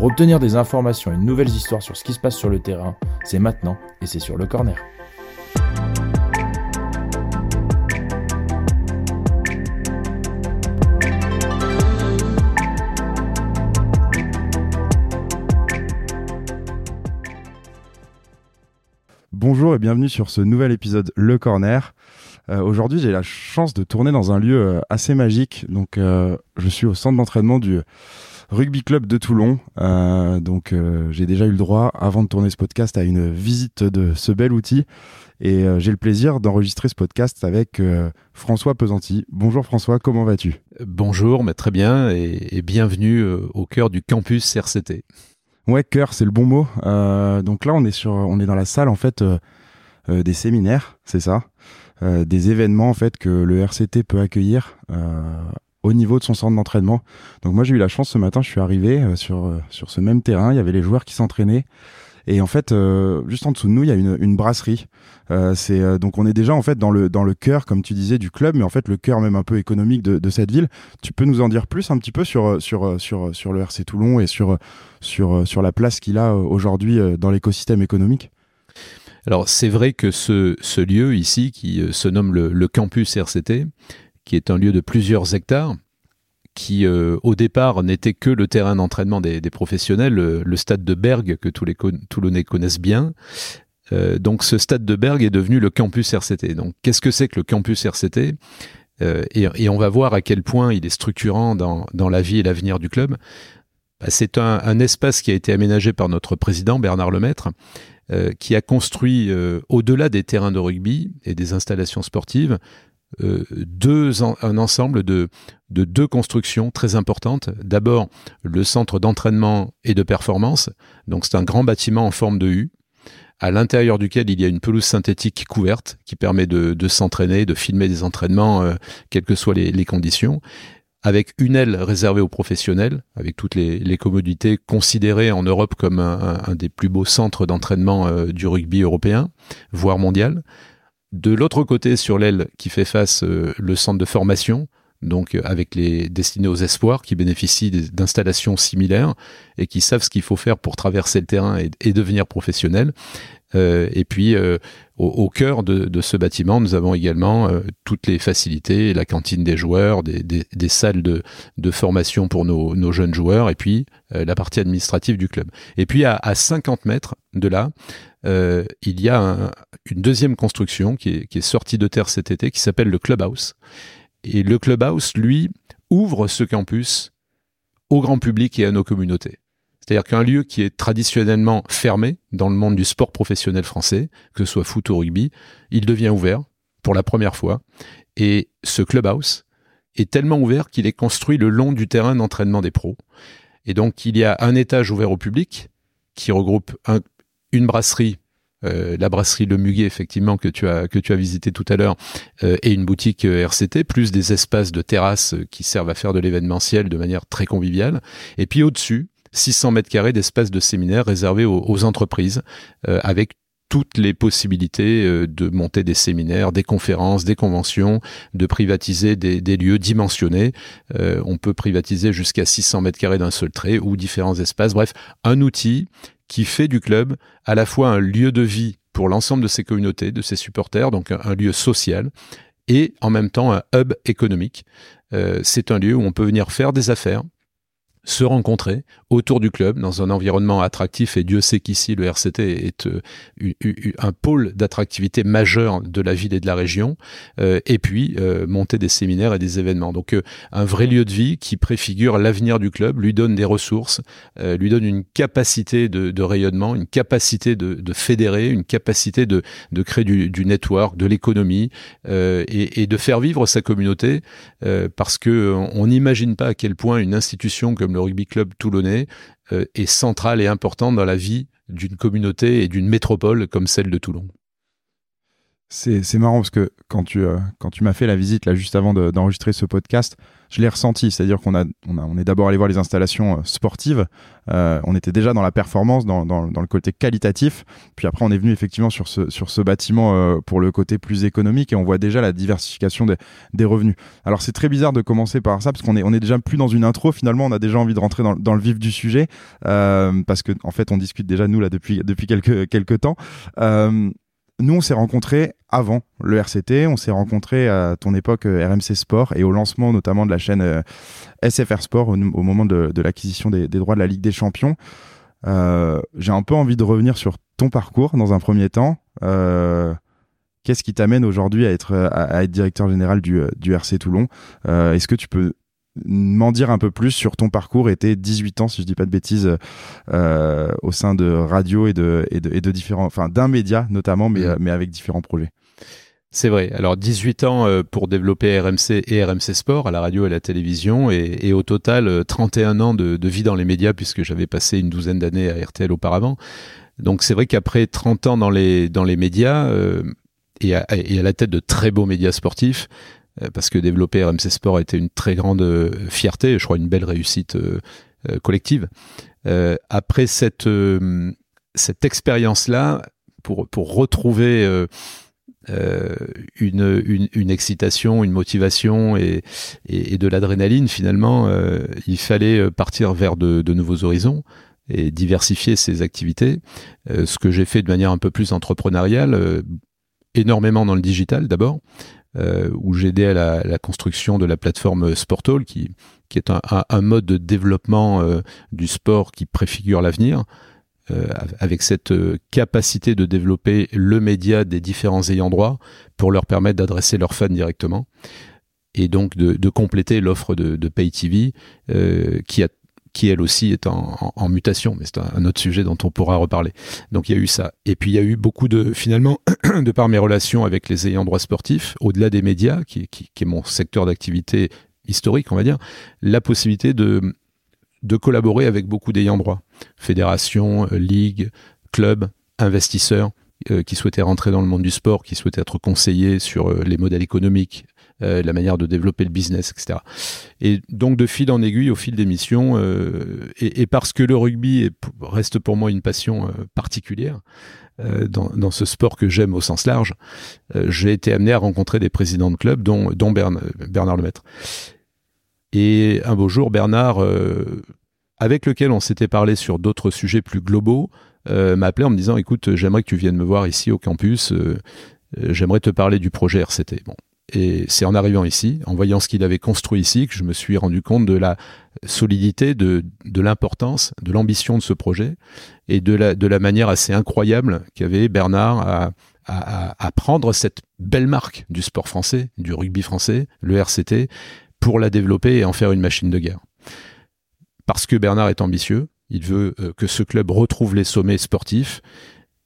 Pour obtenir des informations et de nouvelles histoires sur ce qui se passe sur le terrain, c'est maintenant et c'est sur le corner. Bonjour et bienvenue sur ce nouvel épisode Le Corner. Euh, Aujourd'hui, j'ai la chance de tourner dans un lieu euh, assez magique. Donc, euh, je suis au centre d'entraînement du Rugby Club de Toulon. Euh, donc euh, j'ai déjà eu le droit, avant de tourner ce podcast, à une visite de ce bel outil. Et euh, j'ai le plaisir d'enregistrer ce podcast avec François Pesanti. Bonjour François, comment vas-tu? Bonjour, mais très bien et, et bienvenue au cœur du campus RCT. Ouais, cœur, c'est le bon mot. donc là, on est sur, on est dans la salle en fait des séminaires, c'est ça, des événements en fait que le RCT peut accueillir au niveau de son centre d'entraînement. Donc moi j'ai eu la chance ce matin, je suis arrivé euh, sur euh, sur ce même terrain, il y avait les joueurs qui s'entraînaient et en fait euh, juste en dessous de nous il y a une, une brasserie. Euh, c'est euh, donc on est déjà en fait dans le dans le cœur comme tu disais du club, mais en fait le cœur même un peu économique de, de cette ville. Tu peux nous en dire plus un petit peu sur sur sur sur le RC Toulon et sur sur sur la place qu'il a aujourd'hui dans l'écosystème économique? Alors c'est vrai que ce, ce lieu ici qui se nomme le, le campus RCT qui est un lieu de plusieurs hectares, qui euh, au départ n'était que le terrain d'entraînement des, professionnels, le, stade de Bergue que tous les Toulonnais connaissent bien. Euh, donc ce stade de Bergue est devenu le campus RCT. Donc qu'est-ce que c'est que le campus RCT euh, et, on va voir à quel point il est structurant dans, la vie et l'avenir du club. Bah, c'est un, un, espace qui a été aménagé par notre président Bernard Lemaître, qui a construit au-delà des terrains de rugby et des installations sportives euh, un ensemble de, de deux constructions très importantes. D'abord, le centre d'entraînement et de performance. Donc, c'est un grand bâtiment en forme de U, à l'intérieur duquel il y a une pelouse synthétique couverte qui permet de, s'entraîner, de filmer des entraînements, euh, quelles que soient les, conditions, avec une aile réservée aux professionnels, avec toutes les, commodités considérées en Europe comme un, un des plus beaux centres d'entraînement euh, du rugby européen, voire mondial. De l'autre côté, sur l'aile qui fait face euh, le centre de formation, donc euh, avec les destinés aux espoirs qui bénéficient d'installations similaires et qui savent ce qu'il faut faire pour traverser le terrain et, devenir professionnel. Euh, et puis, euh, au, cœur de, ce bâtiment, nous avons également toutes les facilités, la cantine des joueurs, des, salles de, formation pour nos, jeunes joueurs, et puis la partie administrative du club. Et puis, à, à 50 mètres de là, euh, il y a un, une deuxième construction qui est, qui est sortie de terre cet été, qui s'appelle le Clubhouse. Et le Clubhouse, lui, ouvre ce campus au grand public et à nos communautés. C'est-à-dire qu'un lieu qui est traditionnellement fermé dans le monde du sport professionnel français, que ce soit foot ou rugby, il devient ouvert pour la première fois. Et ce clubhouse est tellement ouvert qu'il est construit le long du terrain d'entraînement des pros. Et donc il y a un étage ouvert au public qui regroupe un, une brasserie euh, la brasserie Le Muguet, effectivement, que tu as, que tu as visité tout à l'heure, euh, et une boutique euh, RCT, plus des espaces de terrasse qui servent à faire de l'événementiel de manière très conviviale. Et puis au-dessus, 600 mètres carrés d'espace de séminaire réservés aux, entreprises, avec toutes les possibilités de monter des séminaires, des conférences, des conventions, de privatiser des, lieux dimensionnés. On peut privatiser jusqu'à 600 mètres carrés d'un seul trait ou différents espaces. Bref, un outil qui fait du club à la fois un lieu de vie pour l'ensemble de ses communautés, de ses supporters, donc un, lieu social, et en même temps un hub économique. Euh, c'est un lieu où on peut venir faire des affaires, se rencontrer autour du club dans un environnement attractif et Dieu sait qu'ici le RCT est euh, un pôle d'attractivité majeur de la ville et de la région euh, et puis euh, monter des séminaires et des événements. Donc un vrai lieu de vie qui préfigure l'avenir du club lui donne des ressources lui donne une capacité de, de rayonnement une capacité de, de, fédérer une capacité de, de créer du, du network de l'économie et, et, de faire vivre sa communauté parce que on n'imagine pas à quel point une institution comme le rugby club toulonnais euh, est centrale et importante dans la vie d'une communauté et d'une métropole comme celle de Toulon. C'est marrant parce que quand tu, euh, quand tu m'as fait la visite là juste avant d'enregistrer ce podcast, je l'ai ressenti. C'est-à-dire qu'on a, on a, on est d'abord allé voir les installations euh, sportives. Euh, on était déjà dans la performance, dans, dans, dans, le côté qualitatif. Puis après, on est venu effectivement sur ce, sur ce bâtiment euh, pour le côté plus économique et on voit déjà la diversification des, des revenus. Alors c'est très bizarre de commencer par ça parce qu'on est, on est déjà plus dans une intro. Finalement, on a déjà envie de rentrer dans, dans le vif du sujet parce que en fait, on discute déjà nous là depuis depuis quelques quelques temps. Nous, on s'est rencontrés avant le RCT, on s'est rencontrés à ton époque euh, RMC Sport et au lancement notamment de la chaîne euh, SFR Sport au, moment de, l'acquisition des, droits de la Ligue des Champions. Euh, j'ai un peu envie de revenir sur ton parcours dans un premier temps. Qu'est-ce qui t'amène aujourd'hui à être, directeur général du, du RC Toulon? Est-ce que tu peux m'en dire un peu plus sur ton parcours et tes 18 ans, si je dis pas de bêtises, euh, au sein de radio et de, et de, et de différents, enfin d'un média notamment, mais, mm. mais avec différents projets. C'est vrai. Alors 18 ans euh, pour développer RMC et RMC Sport à la radio et à la télévision et, et au total 31 euh, ans de, de, vie dans les médias puisque j'avais passé une douzaine d'années à RTL auparavant. Donc c'est vrai qu'après 30 ans dans les, dans les médias euh, et, à, et à la tête de très beaux médias sportifs, euh, parce que développer RMC Sport a été une très grande euh, fierté, je crois une belle réussite euh, collective. après cette, cette expérience-là, pour, pour retrouver une, une, une, excitation, une motivation et, et, de l'adrénaline, finalement, il fallait partir vers de, de, nouveaux horizons et diversifier ses activités. ce que j'ai fait de manière un peu plus entrepreneuriale, énormément dans le digital d'abord, euh, où j'aidais à la, la, construction de la plateforme Sportall, qui, qui est un, un, mode de développement euh, du sport qui préfigure l'avenir, euh, avec cette euh, capacité de développer le média des différents ayants droit pour leur permettre d'adresser leurs fans directement et donc de, de compléter l'offre de, de Pay TV euh, qui a qui elle aussi est en, mutation, mais c'est un, autre sujet dont on pourra reparler. Donc il y a eu ça. Et puis il y a eu beaucoup de, finalement, de par mes relations avec les ayants droit sportifs, au-delà des médias, qui, est mon secteur d'activité historique, on va dire, la possibilité de, de collaborer avec beaucoup d'ayants droit. Fédération, euh, ligue, club, investisseurs, euh, qui souhaitaient rentrer dans le monde du sport, qui souhaitaient être conseillés sur euh, les modèles économiques, euh, la manière de développer le business, etc. Et donc de fil en aiguille, au fil des missions, euh, et, parce que le rugby est, reste pour moi une passion euh, particulière euh, dans, ce sport que j'aime au sens large, j'ai été amené à rencontrer des présidents de clubs, dont, dont Bernard, Bernard Lemaître. Et un beau jour, Bernard, avec lequel on s'était parlé sur d'autres sujets plus globaux, m'a appelé en me disant écoute j'aimerais que tu viennes me voir ici au campus j'aimerais te parler du projet RCT bon et c'est en arrivant ici, en voyant ce qu'il avait construit ici, que je me suis rendu compte de la solidité, de, l'importance, de l'ambition de ce projet et de la, de la manière assez incroyable qu'avait Bernard à, à, à, prendre cette belle marque du sport français, du rugby français, le RCT, pour la développer et en faire une machine de guerre. Parce que Bernard est ambitieux, il veut euh, que ce club retrouve les sommets sportifs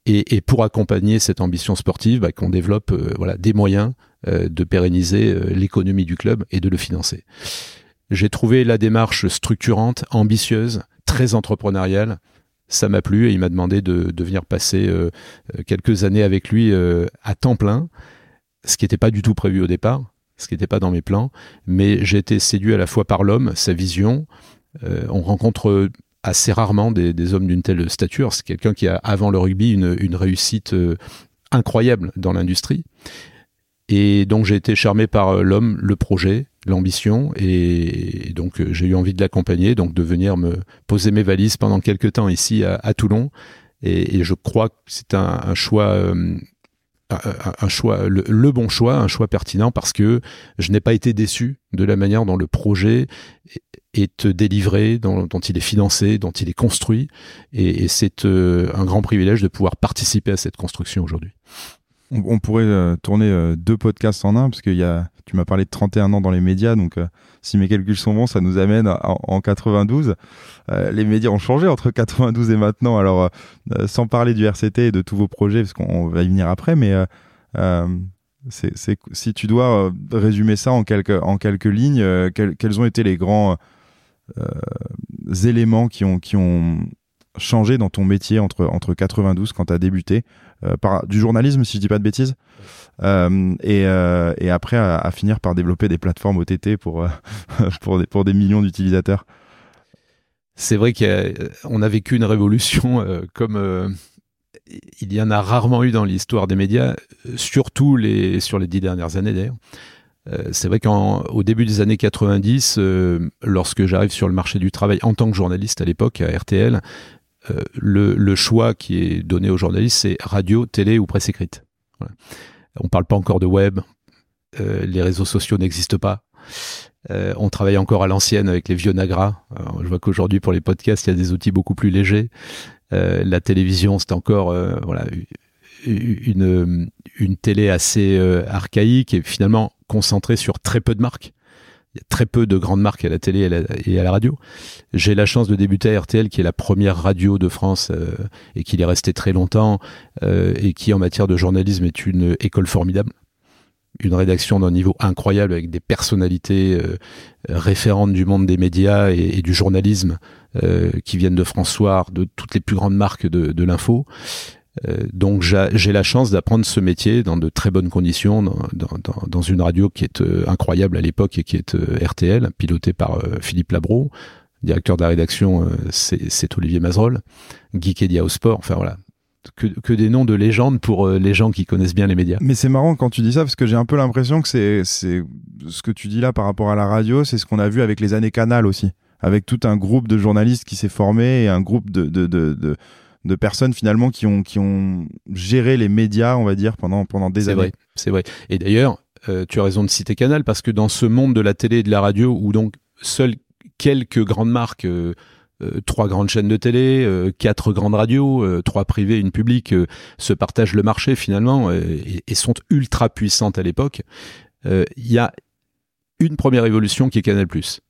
et, et pour accompagner cette ambition sportive, bah, qu'on développe euh, voilà des moyens euh, de pérenniser euh, l'économie du club et de le financer. J'ai trouvé la démarche structurante, ambitieuse, très entrepreneuriale. Ça m'a plu et il m'a demandé de, de, venir passer euh, quelques années avec lui à temps plein, ce qui n'était pas du tout prévu au départ, ce qui n'était pas dans mes plans, mais j'ai été séduit à la fois par l'homme, sa vision. on rencontre assez rarement des, hommes d'une telle stature. C'est quelqu'un qui a, avant le rugby, une, réussite incroyable dans l'industrie. Et donc j'ai été charmé par euh, l'homme, le projet, l'ambition, et donc euh, j'ai eu envie de l'accompagner, donc de venir me poser mes valises pendant quelques temps ici à, Toulon. Et, je crois que c'est un, choix, euh, un, choix, le, bon choix, un choix pertinent parce que je n'ai pas été déçu de la manière dont le projet est délivré, dont, il est financé, dont il est construit, et, c'est un grand privilège de pouvoir participer à cette construction aujourd'hui on, pourrait euh, tourner euh, deux podcasts en un, parce que y a, tu m'as parlé de 31 ans dans les médias, donc euh, si mes calculs sont bons, ça nous amène en, 92. les médias ont changé entre 92 et maintenant, alors sans parler du RCT et de tous vos projets, parce qu'on va y venir après, mais c'est, si tu dois résumer ça en quelques, en quelques lignes, quels, ont été les grands éléments qui ont, qui ont changé dans ton métier entre, entre 92 quand tu as débuté par du journalisme, si je dis pas de bêtises. Et, et, après, à, à, finir par développer des plateformes OTT pour, pour, des, pour des millions d'utilisateurs. C'est vrai qu'on a, a, vécu une révolution comme il y en a rarement eu dans l'histoire des médias, surtout les, sur les dix dernières années d'ailleurs. Euh, c'est vrai qu'au début des années 90, euh, lorsque j'arrive sur le marché du travail en tant que journaliste à l'époque à RTL, euh, le, choix qui est donné aux journalistes, c'est radio, télé ou presse écrite. On ne parle pas encore de web, les réseaux sociaux n'existent pas. on travaille encore à l'ancienne avec les vieux Nagra. je vois qu'aujourd'hui pour les podcasts, il y a des outils beaucoup plus légers. la télévision, c'est encore voilà une, une télé assez archaïque et finalement concentré sur très peu de marques. Il y a très peu de grandes marques à la télé et à la, radio. J'ai la chance de débuter à RTL, qui est la première radio de France euh, et qui est resté très longtemps euh, et qui, en matière de journalisme, est une école formidable. Une rédaction d'un niveau incroyable avec des personnalités euh, référentes du monde des médias et, du journalisme qui viennent de François, de toutes les plus grandes marques de, de l'info. Euh, donc j'ai la chance d'apprendre ce métier dans de très bonnes conditions, dans, dans, dans une radio qui est euh, incroyable à l'époque et qui est euh, RTL, pilotée par Philippe Labro. Directeur de la rédaction, c'est Olivier Mazerol. Geekedia au sport, enfin voilà. Que, que, des noms de légendes pour les gens qui connaissent bien les médias. Mais c'est marrant quand tu dis ça parce que j'ai un peu l'impression que c'est ce que tu dis là par rapport à la radio, c'est ce qu'on a vu avec les années Canal aussi, avec tout un groupe de journalistes qui s'est formé et un groupe de, de, de, de de personnes finalement qui ont, qui ont géré les médias, on va dire, pendant, pendant des années. C'est vrai. Et d'ailleurs, euh, tu as raison de citer Canal parce que dans ce monde de la télé et de la radio où donc seules quelques grandes marques, euh, euh, trois grandes chaînes de télé, quatre grandes radios, trois privées, une publique, se partagent le marché finalement et, et, sont ultra puissantes à l'époque, il y a une première évolution qui est Canal+,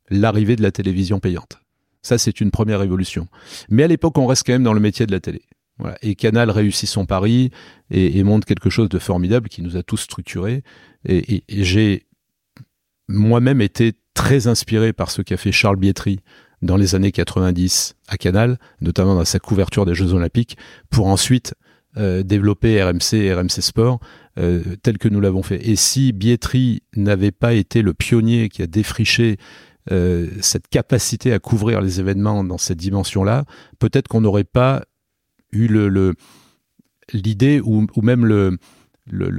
l'arrivée de la télévision payante. Ça, c'est une première évolution. Mais à l'époque, on reste quand même dans le métier de la télé. Et Canal réussit son pari et, montre quelque chose de formidable qui nous a tous structurés. Et, j'ai moi-même été très inspiré par ce qu'a fait Charles Bietri dans les années 90 à Canal, notamment dans sa couverture des Jeux Olympiques, pour ensuite euh, développer RMC et RMC Sport euh, tel que nous l'avons fait. Et si Bietri n'avait pas été le pionnier qui a défriché euh, cette capacité à couvrir les événements dans cette dimension-là, peut-être qu'on n'aurait pas eu le, l'idée ou, ou, même le, le,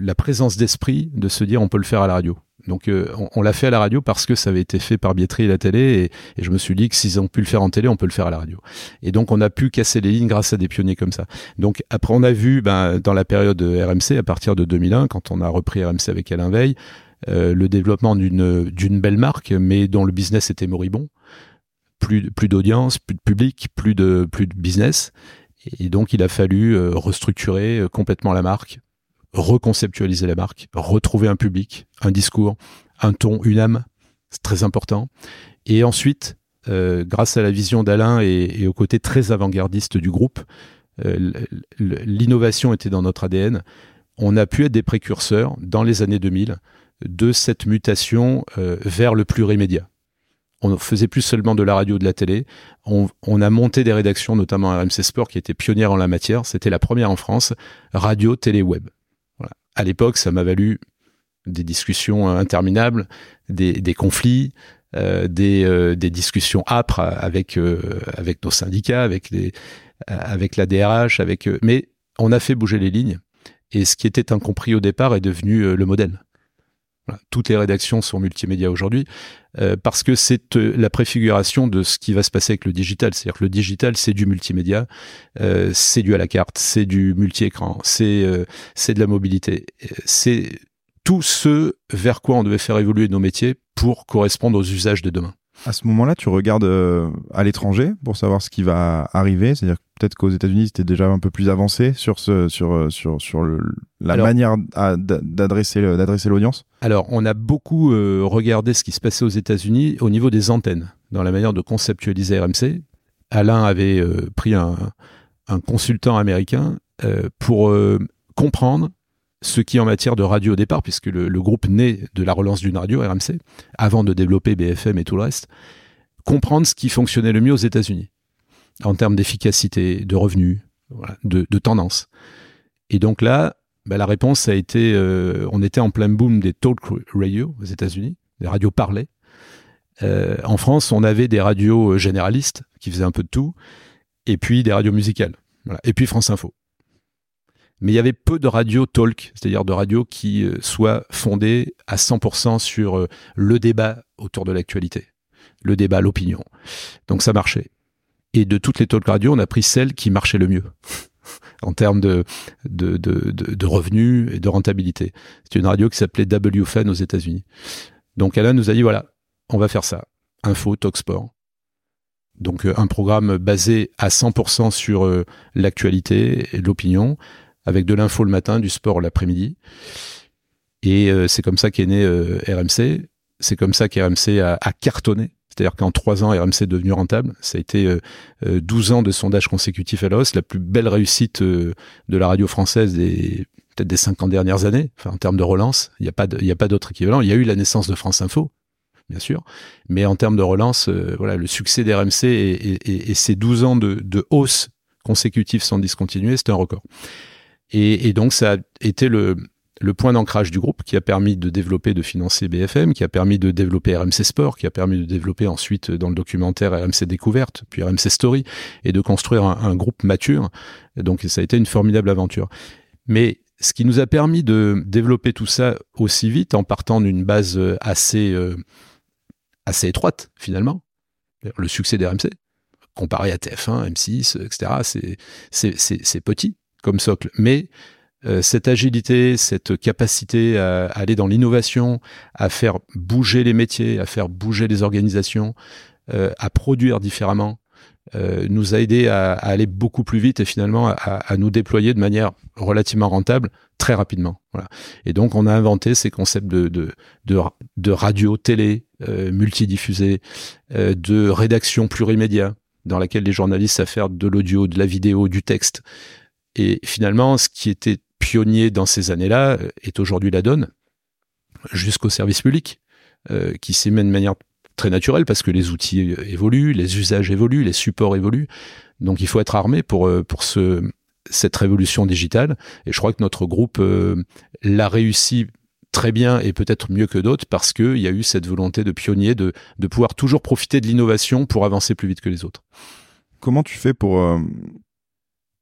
la présence d'esprit de se dire on peut le faire à la radio. Donc euh, on, l'a fait à la radio parce que ça avait été fait par Bietri et la télé et, je me suis dit que s'ils ont pu le faire en télé, on peut le faire à la radio. Et donc on a pu casser les lignes grâce à des pionniers comme ça. Donc après on a vu ben, dans la période RMC à partir de 2001 quand on a repris RMC avec Alain Veil, le développement d'une belle marque, mais dont le business était moribond. Plus d'audience, plus de public, plus de business. Et donc il a fallu euh, restructurer euh, complètement la marque, reconceptualiser la marque, retrouver un public, un discours, un ton, une âme. C'est très important. Et ensuite, grâce à la vision d'Alain et, au côté très avant-gardiste du groupe, l'innovation était dans notre ADN. On a pu être des précurseurs dans les années 2000 de cette mutation euh, vers le plurimédia. On faisait plus seulement de la radio, de la télé. On, a monté des rédactions, notamment à RMC Sport, qui était pionnière en la matière. C'était la première en France, radio, télé, web. À l'époque, ça m'a valu des discussions interminables, des, conflits, euh, euh, des, discussions âpres avec avec nos syndicats, avec les avec la DRH, avec mais on a fait bouger les lignes et ce qui était incompris au départ est devenu le modèle. Toutes les rédactions sont multimédia aujourd'hui euh, parce que c'est euh, la préfiguration de ce qui va se passer avec le digital. C'est-à-dire que le digital, c'est du multimédia, euh, c'est du à la carte, c'est du multi-écran, c'est c'est de la mobilité. C'est tout ce vers quoi on devait faire évoluer nos métiers pour correspondre aux usages de demain. À ce moment-là, tu regardes à l'étranger pour savoir ce qui va arriver. C'est-à-dire peut-être qu'aux États-Unis, c'était déjà un peu plus avancé sur ce, sur, sur, sur le, la manière d'adresser d'adresser l'audience. Alors, on a beaucoup euh, regardé ce qui se passait aux États-Unis au niveau des antennes, dans la manière de conceptualiser RMC. Alain avait euh, pris un, un, consultant américain euh, pour comprendre ce qui en matière de radio au départ, puisque le, groupe naît de la relance d'une radio RMC, avant de développer BFM et tout le reste, comprendre ce qui fonctionnait le mieux aux États-Unis en termes d'efficacité, de revenus, de, de, tendance. Et donc là, bah, la réponse a été, euh, on était en plein boom des talk radio aux États-Unis, des radios parlées. Euh, en France, on avait des radios euh, généralistes qui faisaient un peu de tout, et puis des radios musicales, et puis France Info. Mais il y avait peu de radios talk, c'est-à-dire de radios qui soient fondées à 100% sur le débat autour de l'actualité, le débat, l'opinion. Donc ça marchait. Et de toutes les talk radios, on a pris celle qui marchait le mieux en termes de, revenus et de rentabilité. C'est une radio qui s'appelait WFN aux États-Unis. Donc Alain nous a dit voilà, on va faire ça. Info, talk sport. Donc euh, un programme basé à 100% sur euh, l'actualité et l'opinion, avec de l'info le matin, du sport l'après-midi. Et euh, c'est comme ça qu'est né RMC. C'est comme ça qu'RMC a, a cartonné. C'est-à-dire qu'en trois ans, RMC est devenu rentable. Ça a été euh, 12 euh, ans de sondage consécutif à la hausse, la plus belle réussite euh, de la radio française des peut-être des 50 dernières années, enfin, en termes de relance. Il n'y a pas d'autre équivalent. Il y a eu la naissance de France Info, bien sûr, mais en termes de relance, euh, voilà, le succès d'RMC et, et, et, ces 12 ans de, de hausse consécutive sans discontinuer, c'était un record. Et, donc ça a été le, point d'ancrage du groupe qui a permis de développer, de financer BFM, qui a permis de développer RMC Sport, qui a permis de développer ensuite dans le documentaire RMC Découverte, puis RMC Story, et de construire un, groupe mature. donc ça a été une formidable aventure. Mais ce qui nous a permis de développer tout ça aussi vite, en partant d'une base assez, euh, assez étroite finalement, le succès d'RMC, comparé à TF1, M6, etc., c'est petit comme socle. Mais euh, cette agilité, cette capacité à, aller dans l'innovation, à faire bouger les métiers, à faire bouger les organisations, euh, à produire différemment, euh, nous a aidé à, aller beaucoup plus vite et finalement à, nous déployer de manière relativement rentable très rapidement. Et donc on a inventé ces concepts de, radio, télé, multidiffusée, de rédaction plurimédia, dans laquelle les journalistes savent faire de l'audio, de la vidéo, du texte. Et finalement, ce qui était pionnier dans ces années-là euh, est aujourd'hui la donne, jusqu'au service public, euh, qui s'y met de manière très naturelle parce que les outils euh, évoluent, les usages évoluent, les supports évoluent. Donc il faut être armé pour, pour ce, cette révolution digitale. Et je crois que notre groupe l'a réussi très bien et peut-être mieux que d'autres parce qu'il y a eu cette volonté de pionnier de, de pouvoir toujours profiter de l'innovation pour avancer plus vite que les autres. Comment tu fais pour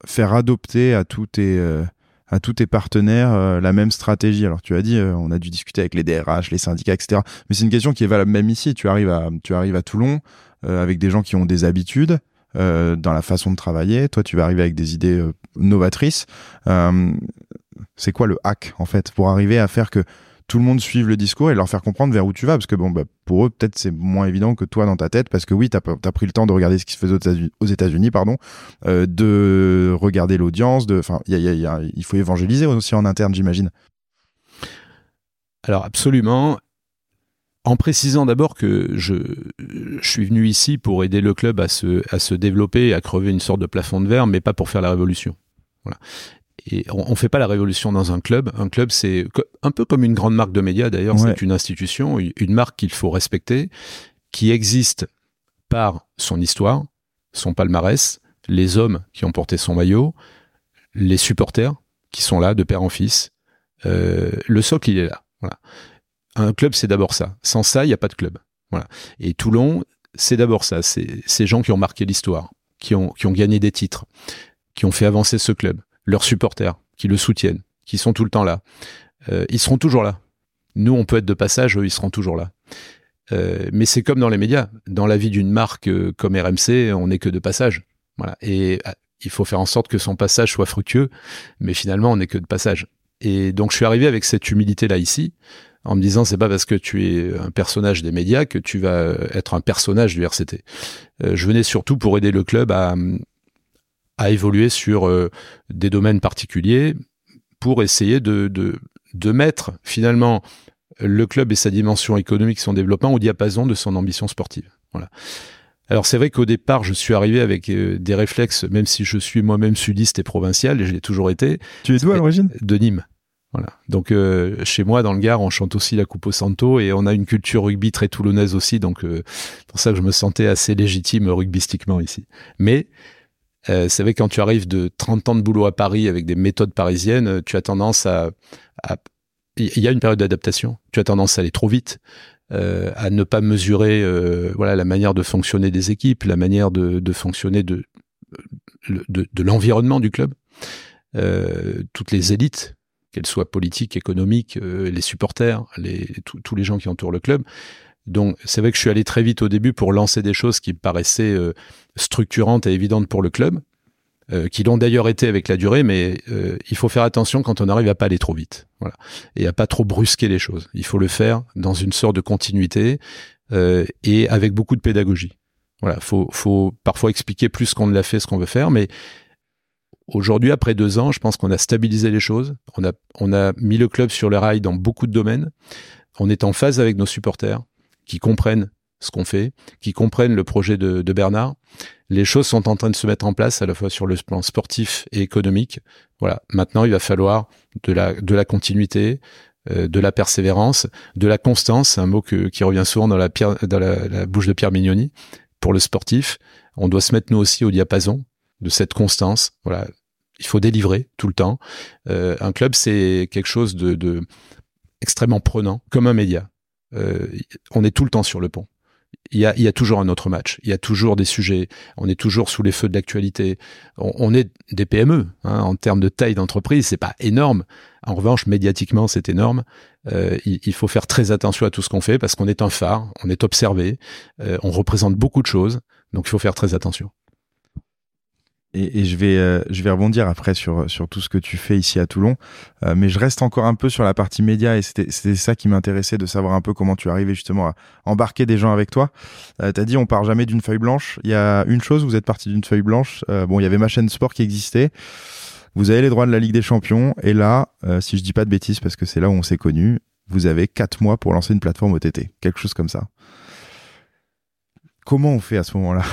faire adopter à tous tes à tous tes partenaires euh, la même stratégie Alors tu as dit, euh, on a dû discuter avec les DRH, les syndicats, etc. Mais c'est une question qui est valable même ici. Tu arrives à, tu arrives à Toulon euh, avec des gens qui ont des habitudes dans la façon de travailler. Toi, tu vas arriver avec des idées novatrices. c'est quoi le hack en fait pour arriver à faire que tout le monde suive le discours et leur faire comprendre vers où tu vas. Parce que bon, bah, pour eux, peut-être c'est moins évident que toi dans ta tête, parce que oui, tu as, pris le temps de regarder ce qui se faisait aux États-Unis, pardon, euh, de regarder l'audience, enfin, il faut évangéliser aussi en interne, j'imagine. Alors absolument. En précisant d'abord que je, je, suis venu ici pour aider le club à se, à se développer, à crever une sorte de plafond de verre, mais pas pour faire la révolution. Voilà et on, ne fait pas la révolution dans un club. Un club, c'est un peu comme une grande marque de médias. D'ailleurs, c'est une institution, une marque qu'il faut respecter, qui existe par son histoire, son palmarès, les hommes qui ont porté son maillot, les supporters qui sont là de père en fils. Euh, le socle, il est là. Voilà. Un club, c'est d'abord ça. Sans ça, il n'y a pas de club. Voilà. Et Toulon, c'est d'abord ça. C'est ces gens qui ont marqué l'histoire, qui ont, qui ont gagné des titres, qui ont fait avancer ce club leurs supporters, qui le soutiennent, qui sont tout le temps là. Euh, ils seront toujours là. Nous, on peut être de passage, eux, ils seront toujours là. Euh, mais c'est comme dans les médias. Dans la vie d'une marque euh, comme RMC, on n'est que de passage. Voilà. Et il faut faire en sorte que son passage soit fructueux, mais finalement, on n'est que de passage. Et donc, je suis arrivé avec cette humilité-là ici, en me disant, c'est pas parce que tu es un personnage des médias que tu vas être un personnage du RCT. je venais surtout pour aider le club à, à évoluer sur euh, des domaines particuliers pour essayer de, de, de, mettre finalement le club et sa dimension économique, son développement au diapason de son ambition sportive. Voilà. Alors c'est vrai qu'au départ, je suis arrivé avec euh, des réflexes, même si je suis moi-même sudiste et provincial, et je l'ai toujours été. Tu es d'où à l'origine? De Nîmes. Voilà. Donc euh, chez moi dans le Gard, on chante aussi la Coupe au Santo et on a une culture rugby très toulonnaise aussi, donc pour ça que je me sentais assez légitime rugbystiquement ici. Mais Euh, c'est vrai quand tu arrives de 30 ans de boulot à Paris avec des méthodes parisiennes, tu as tendance à, il y a une période d'adaptation. Tu as tendance à aller trop vite, euh, à ne pas mesurer, euh, voilà, la manière de fonctionner des équipes, la manière de, de fonctionner de de, de l'environnement du club. Euh, toutes les élites, qu'elles soient politiques, économiques, euh, les supporters, les, tous les gens qui entourent le club. Donc c'est vrai que je suis allé très vite au début pour lancer des choses qui me paraissaient euh, structurantes et évidentes pour le club, euh, qui l'ont d'ailleurs été avec la durée, mais euh, il faut faire attention quand on arrive à pas aller trop vite, voilà, et à pas trop brusquer les choses. Il faut le faire dans une sorte de continuité et avec beaucoup de pédagogie. Voilà, faut, faut parfois expliquer plus qu'on ne l'a fait ce qu'on veut faire, mais Aujourd'hui, après deux ans, je pense qu'on a stabilisé les choses. On a, on a mis le club sur le rail dans beaucoup de domaines. On est en phase avec nos supporters qui comprennent ce qu'on fait, qui comprennent le projet de, de, Bernard. Les choses sont en train de se mettre en place à la fois sur le plan sportif et économique. Voilà. Maintenant, il va falloir de la, de la continuité, euh, de la persévérance, de la constance, un mot que, qui revient souvent dans, la, pierre, dans la, la bouche de Pierre Mignoni. Pour le sportif, on doit se mettre nous aussi au diapason de cette constance. Voilà, il faut délivrer tout le temps. Euh, un club, c'est quelque chose de, de, extrêmement prenant, comme un média. Euh, on est tout le temps sur le pont. Il y, a, toujours un autre match, il y a toujours des sujets, on est toujours sous les feux de l'actualité. On, est des PME hein, en termes de taille d'entreprise, c'est pas énorme. En revanche, médiatiquement, c'est énorme. Euh, il, il, faut faire très attention à tout ce qu'on fait parce qu'on est un phare, on est observé, euh, on représente beaucoup de choses, donc il faut faire très attention. Et, et, je vais euh, je vais rebondir après sur sur tout ce que tu fais ici à Toulon, euh, mais je reste encore un peu sur la partie média et c'était c'était ça qui m'intéressait de savoir un peu comment tu arrivais justement à embarquer des gens avec toi. Euh, T'as dit on part jamais d'une feuille blanche. Il y a une chose, vous êtes parti d'une feuille blanche. Euh, bon, il y avait ma chaîne sport qui existait. Vous avez les droits de la Ligue des Champions et là, euh, si je dis pas de bêtises parce que c'est là où on s'est connus, vous avez quatre mois pour lancer une plateforme OTT, quelque chose comme ça. Comment on fait à ce moment-là?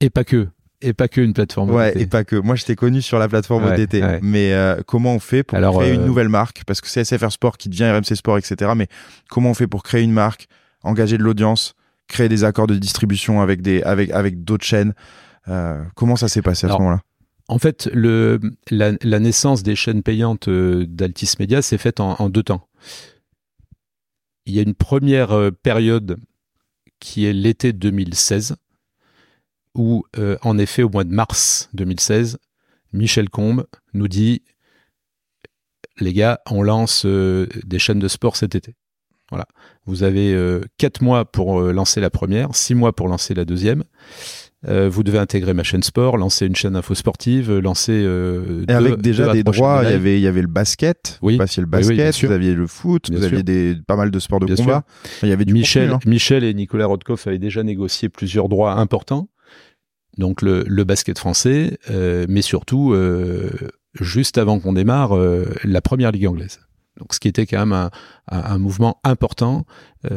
Et pas que et pas que une plateforme ouais, et pas que. Moi, je t'ai connu sur la plateforme ouais. Mais euh, comment on fait pour Alors, créer euh... une nouvelle marque? Parce que c'est SFR Sport qui devient RMC Sport, etc. Mais comment on fait pour créer une marque, engager de l'audience, créer des accords de distribution avec des avec avec d'autres chaînes? Euh, Comment ça s'est passé à Alors, ce moment-là? En fait, le la, la, naissance des chaînes payantes euh, d'Altis Media s'est faite en, en, deux temps. Il y a une première euh, période qui est l'été 2016 où, euh, en effet, au mois de mars 2016, Michel Combe nous dit les gars, on lance euh, des chaînes de sport cet été. Voilà. Vous avez euh, quatre mois pour euh, lancer la première, six mois pour lancer la deuxième. Euh, vous devez intégrer ma chaîne sport, lancer une chaîne info sportive, lancer. et deux, avec déjà des droits, il y avait il y avait le basket. Oui. Vous passiez le basket, oui, oui, vous aviez le foot, bien vous aviez des pas mal de sports de bien combat. Enfin, il y avait du Michel, contenu, hein. Michel et Nicolas Rodkoff avaient déjà négocié plusieurs droits importants donc le, basket français, euh, mais surtout euh, juste avant qu'on démarre euh, la première ligue anglaise. Donc ce qui était quand même un, mouvement important.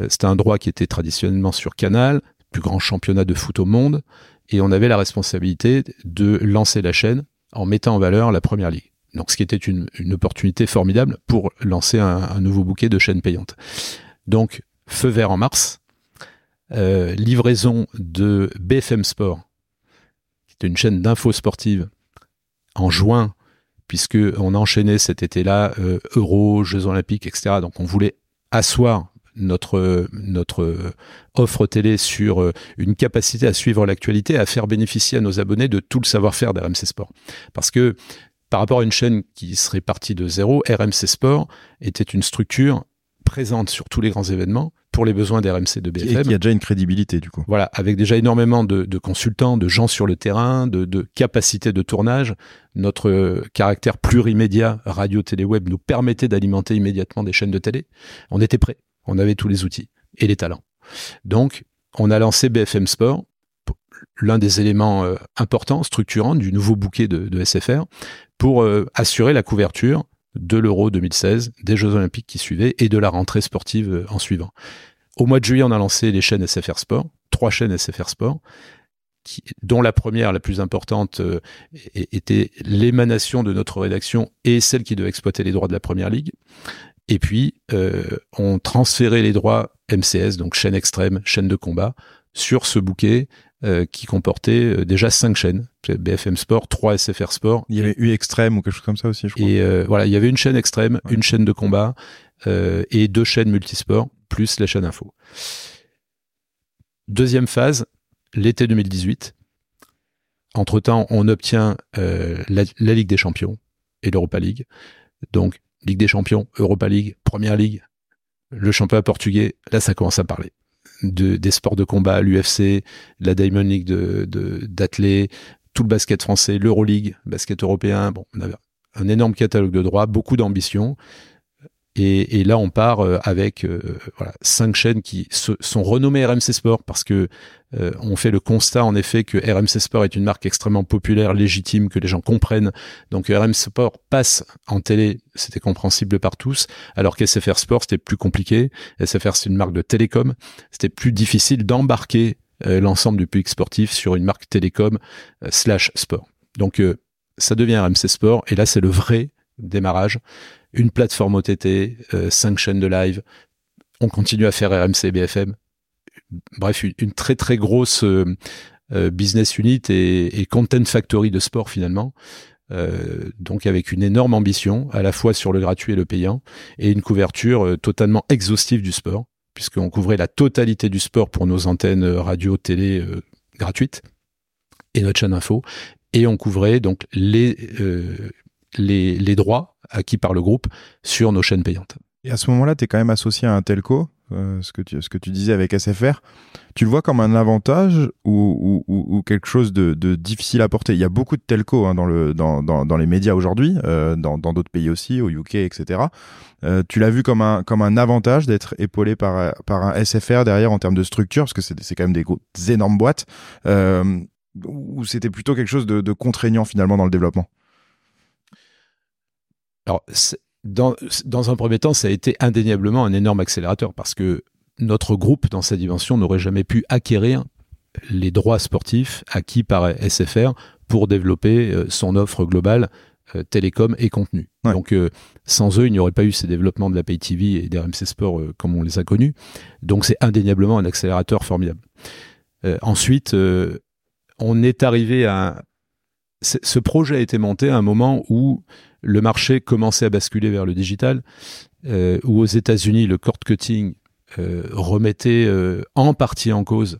C'était un droit qui était traditionnellement sur Canal, plus grand championnat de foot au monde, et on avait la responsabilité de lancer la chaîne en mettant en valeur la première ligue. Donc ce qui était une, opportunité formidable pour lancer un, nouveau bouquet de chaînes payantes. Donc feu vert en mars, livraison de BFM Sport c'était une chaîne d'infos sportives en juin, puisque on enchaînait cet été-là euh, Euro, Jeux Olympiques, etc. Donc on voulait asseoir notre notre offre télé sur euh, une capacité à suivre l'actualité, à faire bénéficier à nos abonnés de tout le savoir-faire d'RMC Sport. Parce que par rapport à une chaîne qui serait partie de zéro, RMC Sport était une structure présente sur tous les grands événements pour les besoins d'RMC de BFM. Et qui a déjà une crédibilité du coup. Voilà, avec déjà énormément de, de consultants, de gens sur le terrain, de, de capacités de tournage. Notre euh, caractère plurimédia radio, télé, web nous permettait d'alimenter immédiatement des chaînes de télé. On était prêts, on avait tous les outils et les talents. Donc, on a lancé BFM Sport, l'un des éléments euh, importants, structurants du nouveau bouquet de, de SFR, pour euh, assurer la couverture de l'Euro 2016, des Jeux Olympiques qui suivaient et de la rentrée sportive euh, en suivant. Au mois de juillet, on a lancé les chaînes SFR Sport, trois chaînes SFR Sport, dont la première, la plus importante, euh, était l'émanation de notre rédaction et celle qui devait exploiter les droits de la Première Ligue. Et puis, euh, on transférait les droits MCS, donc chaîne extrême, chaîne de combat, sur ce bouquet euh, qui comportait euh, déjà cinq chaînes. BFM Sport, 3 SFR Sport. Il y avait eu Extrême ou quelque chose comme ça aussi, je crois. Et euh, voilà, il y avait une chaîne Extrême, une chaîne de combat et deux chaînes multisport, plus la chaîne info. Deuxième phase, l'été 2018. Entre-temps, on obtient la, la Ligue des Champions et l'Europa League. Donc, Ligue des Champions, Europa League, Première Ligue, le championnat portugais, là ça commence à parler de, des sports de combat, l'UFC, la Diamond League de, de tout le basket français, l'Euroleague, basket européen. Bon, on avait un énorme catalogue de droits, beaucoup d'ambition. Et, là, on part euh, avec euh, voilà, cinq chaînes qui sont renommées RMC Sport parce que euh, on fait le constat en effet que RMC Sport est une marque extrêmement populaire, légitime, que les gens comprennent. Donc RMC Sport passe en télé, c'était compréhensible par tous, alors qu'SFR Sport c'était plus compliqué. SFR c'est une marque de télécom, c'était plus difficile d'embarquer l'ensemble du public sportif sur une marque télécom slash sport. Donc ça devient RMC Sport et là c'est le vrai démarrage une plateforme OTT, euh, cinq chaînes de live. On continue à faire RMC, BFM. Bref, une, très très grosse euh, euh, business unit et, content factory de sport finalement. donc avec une énorme ambition à la fois sur le gratuit et le payant et une couverture totalement exhaustive du sport puisqu'on couvrait la totalité du sport pour nos antennes radio, télé gratuites et notre chaîne info et on couvrait donc les les, droits acquis par le groupe sur nos chaînes payantes. Et à ce moment-là, tu es quand même associé à un telco, euh, ce, que tu, disais avec SFR. Tu le vois comme un avantage ou, quelque chose de, difficile à porter? Il y a beaucoup de telcos hein, dans, le, dans, dans, dans, les médias aujourd'hui, euh, dans d'autres pays aussi, au UK, etc. Euh, tu l'as vu comme un, avantage d'être épaulé par, un SFR derrière en termes de structure, parce que c'est quand même des, énormes boîtes, ou c'était plutôt quelque chose de contraignant finalement dans le développement? Alors, dans, dans un premier temps, ça a été indéniablement un énorme accélérateur parce que notre groupe, dans sa dimension, n'aurait jamais pu acquérir les droits sportifs acquis par SFR pour développer euh, son offre globale euh, télécom et contenu. Donc euh, sans eux, il n'y aurait pas eu ces développements de la Pay TV et des RMC Sport comme on les a connus. Donc c'est indéniablement un accélérateur formidable. ensuite, on est arrivé à... Ce projet a été monté à un moment où le marché commençait à basculer vers le digital, euh, où aux États-Unis, le cord cutting euh, remettait euh, en partie en cause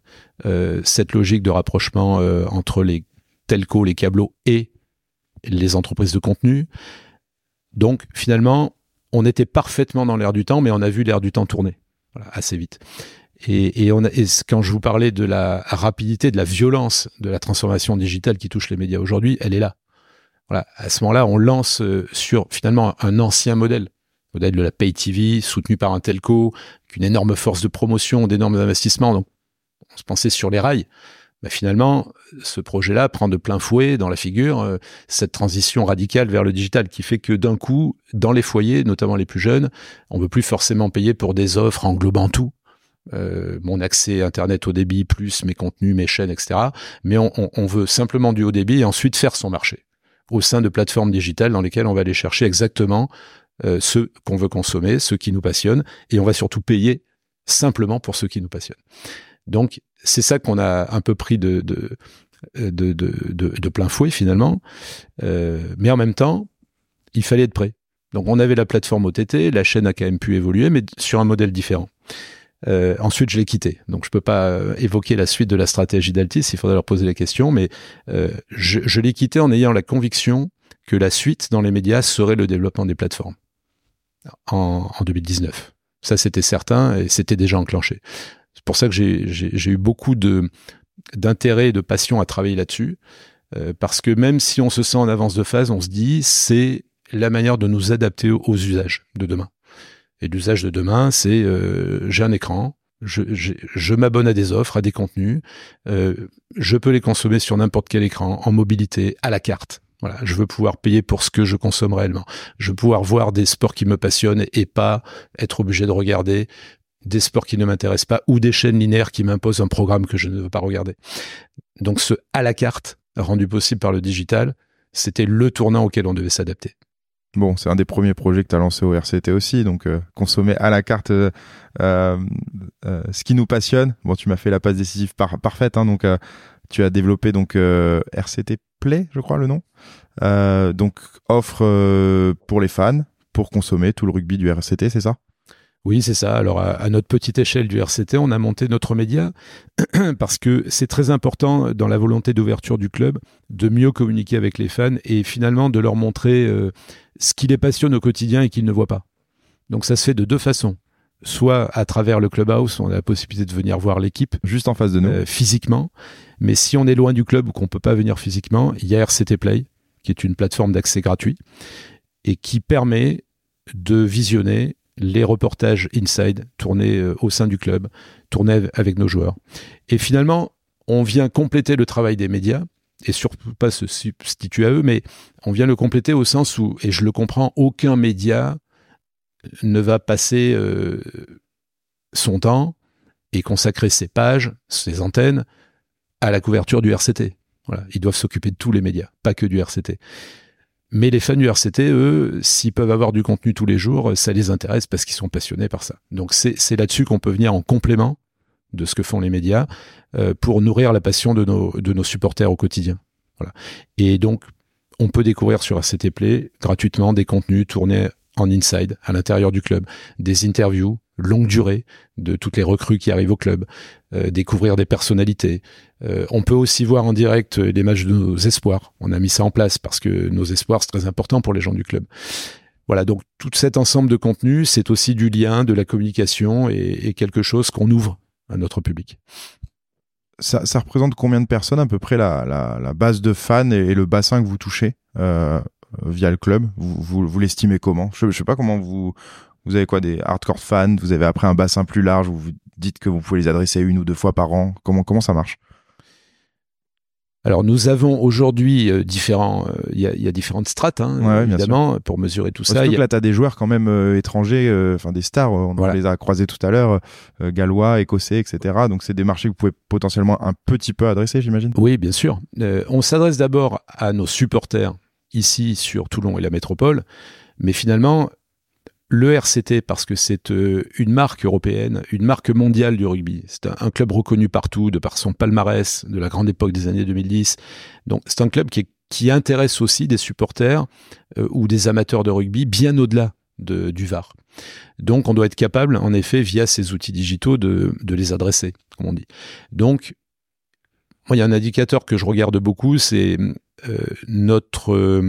cette logique de rapprochement entre les telcos, les câbleaux et les entreprises de contenu. Donc finalement, on était parfaitement dans l'air du temps, mais on a vu l'air du temps tourner assez vite. Et, quand je vous parlais de la rapidité, de la violence de la transformation digitale qui touche les médias aujourd'hui, elle est là. Voilà, à ce moment-là, on lance euh, sur finalement un ancien modèle, modèle de la pay TV soutenu par un telco, qu'une énorme force de promotion, d'énormes investissements. Donc, on se pensait sur les rails. Mais finalement, ce projet-là prend de plein fouet dans la figure euh, cette transition radicale vers le digital qui fait que d'un coup, dans les foyers, notamment les plus jeunes, on ne veut plus forcément payer pour des offres englobant tout. Euh, mon accès Internet au débit, plus mes contenus, mes chaînes, etc. Mais on veut simplement du haut débit et ensuite faire son marché au sein de plateformes digitales dans lesquelles on va aller chercher exactement euh, ce qu'on veut consommer, ce qui nous passionne, et on va surtout payer simplement pour ce qui nous passionne. Donc c'est ça qu'on a un peu pris de, de, de, de, plein fouet finalement, euh, mais en même temps, il fallait être prêt. Donc on avait la plateforme OTT, la chaîne a quand même pu évoluer, mais sur un modèle différent. Euh, ensuite, je l'ai quitté. Donc, je peux pas euh, évoquer la suite de la stratégie d'Altis. Il faudrait leur poser la question. Mais euh, je, je l'ai quitté en ayant la conviction que la suite dans les médias serait le développement des plateformes en, en 2019. Ça, c'était certain et c'était déjà enclenché. C'est pour ça que j'ai eu beaucoup de d'intérêt et de passion à travailler là-dessus. Euh, parce que même si on se sent en avance de phase, on se dit c'est la manière de nous adapter aux usages de demain. Et l'usage de demain, c'est euh, j'ai un écran, je, m'abonne à des offres, à des contenus, euh, je peux les consommer sur n'importe quel écran, en mobilité, à la carte. Voilà, je veux pouvoir payer pour ce que je consomme réellement. Je veux pouvoir voir des sports qui me passionnent et pas être obligé de regarder des sports qui ne m'intéressent pas ou des chaînes linéaires qui m'imposent un programme que je ne veux pas regarder. Donc ce à la carte rendu possible par le digital, c'était le tournant auquel on devait s'adapter. Bon, c'est un des premiers projets que tu as lancé au RCT aussi, donc consommer à la carte ce qui nous passionne. Bon, tu m'as fait la passe décisive parfaite, hein, donc tu as développé donc RCT Play, je crois le nom. donc offre pour les fans, pour consommer tout le rugby du RCT, c'est ça? Oui, c'est ça. Alors, à, notre petite échelle du RCT, on a monté notre média parce que c'est très important dans la volonté d'ouverture du club de mieux communiquer avec les fans et finalement de leur montrer euh, ce qui les passionne au quotidien et qu'ils ne voient pas. Donc, ça se fait de deux façons. Soit à travers le clubhouse, on a la possibilité de venir voir l'équipe. Juste en face de nous. Euh, physiquement. Mais si on est loin du club ou qu'on ne peut pas venir physiquement, il y a RCT Play, qui est une plateforme d'accès gratuit et qui permet de visionner les reportages inside tournés euh, au sein du club, tournés avec nos joueurs. Et finalement, on vient compléter le travail des médias et surtout pas se substituer à eux, mais on vient le compléter au sens où, et je le comprends, aucun média ne va passer euh, son temps et consacrer ses pages, ses antennes à la couverture du RCT. Voilà, ils doivent s'occuper de tous les médias, pas que du RCT. Mais les fans du RCT, eux, s'ils peuvent avoir du contenu tous les jours, ça les intéresse parce qu'ils sont passionnés par ça. Donc c'est là-dessus qu'on peut venir en complément de ce que font les médias euh, pour nourrir la passion de nos, supporters au quotidien. Et donc, on peut découvrir sur RCT Play gratuitement des contenus tournés en inside, à l'intérieur du club, des interviews longue durée de toutes les recrues qui arrivent au club, euh, découvrir des personnalités. Euh, on peut aussi voir en direct les matchs de nos espoirs. On a mis ça en place parce que nos espoirs, c'est très important pour les gens du club. Voilà, donc tout cet ensemble de contenus, c'est aussi du lien, de la communication et, quelque chose qu'on ouvre à notre public. Ça, représente combien de personnes à peu près la, base de fans et, le bassin que vous touchez euh, via le club? Vous, vous, l'estimez comment? Je ne sais pas comment vous, vous avez quoi Des hardcore fans? Vous avez après un bassin plus large Vous vous dites que vous pouvez les adresser une ou deux fois par an Comment, comment ça marche? Alors nous avons aujourd'hui euh, différents, euh, il y, a différentes strates hein, évidemment pour mesurer tout ça. Surtout là, tu as des joueurs quand même euh, étrangers, enfin des stars. On les a croisés tout à l'heure, gallois, écossais, etc. Donc c'est des marchés que vous pouvez potentiellement un petit peu adresser, j'imagine? Oui, bien sûr. on s'adresse d'abord à nos supporters ici sur Toulon et la métropole, mais finalement le RCT parce que c'est euh, une marque européenne, une marque mondiale du rugby. C'est un, club reconnu partout de par son palmarès de la grande époque des années 2010. Donc c'est un club qui, qui, intéresse aussi des supporters euh, ou des amateurs de rugby bien au-delà de, du VAR. Donc on doit être capable, en effet, via ces outils digitaux, de, de les adresser, comme on dit. Donc, il y a un indicateur que je regarde beaucoup, c'est euh, notre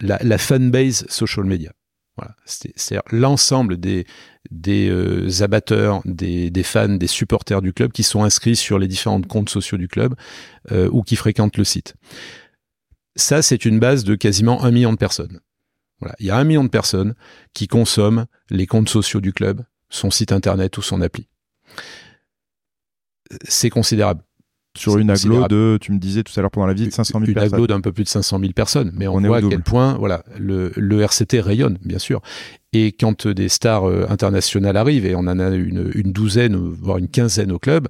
la, la fanbase social media. Voilà, c'est l'ensemble des, des euh, abatteurs, des, des, fans, des supporters du club qui sont inscrits sur les différents comptes sociaux du club euh, ou qui fréquentent le site. Ça, c'est une base de quasiment un million de personnes. Voilà, il y a un million de personnes qui consomment les comptes sociaux du club, son site internet ou son appli. C'est considérable sur une aglo de, tu me disais tout à l'heure pendant la visite, 500 000 une personnes. Une aglo d'un peu plus de 500 000 personnes, mais on, voit à quel point voilà le, le, RCT rayonne, bien sûr. Et quand des stars euh, internationales arrivent, et on en a une, une douzaine, voire une quinzaine au club,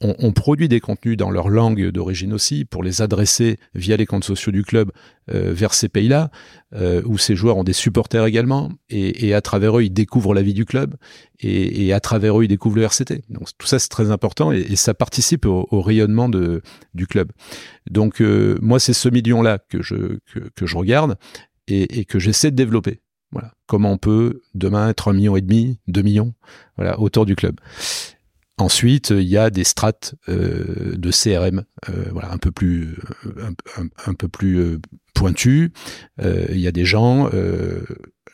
on, produit des contenus dans leur langue d'origine aussi pour les adresser via les comptes sociaux du club euh, vers ces pays-là, euh, où ces joueurs ont des supporters également, et, à travers eux, ils découvrent la vie du club, et, à travers eux, ils découvrent le RCT. Donc tout ça, c'est très important, et, ça participe au, rayonnement de, du club. Donc euh, moi, c'est ce million-là que je, que, que je regarde, et, que j'essaie de développer. Voilà. Comment on peut demain être un million et demi, deux millions, voilà, autour du club. Ensuite, il y a des strates euh, de CRM, euh, voilà, un peu plus, euh, un, peu plus pointues. il y a des gens,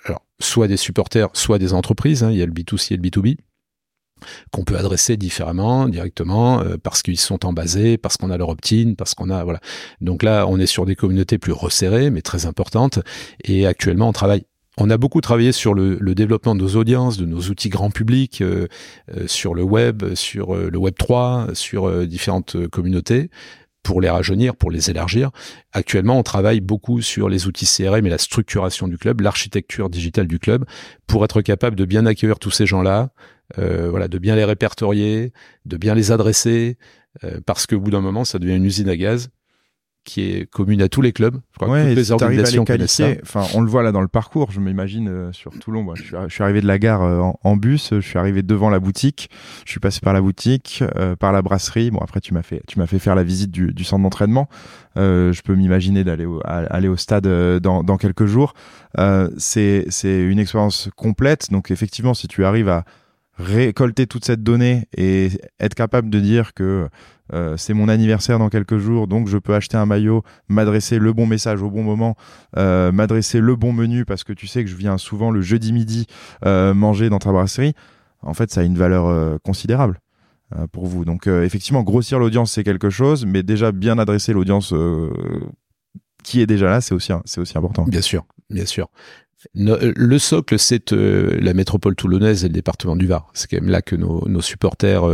alors soit des supporters, soit des entreprises. Hein, il y a le B2C et le B2B qu'on peut adresser différemment, directement, parce qu'ils sont en basé, parce qu'on a leur opt-in, parce qu'on a voilà. Donc là, on est sur des communautés plus resserrées, mais très importantes. Et actuellement, on travaille on a beaucoup travaillé sur le, développement de nos audiences, de nos outils grand public, euh, euh, sur le web, sur euh, le web 3, sur différentes communautés pour les rajeunir, pour les élargir. Actuellement, on travaille beaucoup sur les outils CRM et la structuration du club, l'architecture digitale du club, pour être capable de bien accueillir tous ces gens-là, voilà, de bien les répertorier, de bien les adresser, parce qu'au bout d'un moment, ça devient une usine à gaz qui est commune à tous les clubs. Je crois ouais, que les organisations Enfin, on le voit là dans le parcours. Je m'imagine euh, sur Toulon. Moi, je, suis, je, suis, arrivé de la gare euh, en, bus. Je suis arrivé devant la boutique. Je suis passé par la boutique, euh, par la brasserie. Bon, après, tu m'as fait, tu m'as fait faire la visite du, du centre d'entraînement. je peux m'imaginer d'aller au, aller au stade dans, dans quelques jours. c'est, c'est une expérience complète. Donc, effectivement, si tu arrives à récolter toute cette donnée et être capable de dire que euh, c'est mon anniversaire dans quelques jours, donc je peux acheter un maillot, m'adresser le bon message au bon moment, euh, m'adresser le bon menu parce que tu sais que je viens souvent le jeudi midi euh, manger dans ta brasserie. En fait, ça a une valeur considérable pour vous. Donc effectivement, grossir l'audience c'est quelque chose, mais déjà bien adresser l'audience qui est déjà là, c'est aussi c'est aussi important. Bien sûr, bien sûr. Le socle, c'est la métropole toulonnaise et le département du Var. C'est quand même là que nos, supporters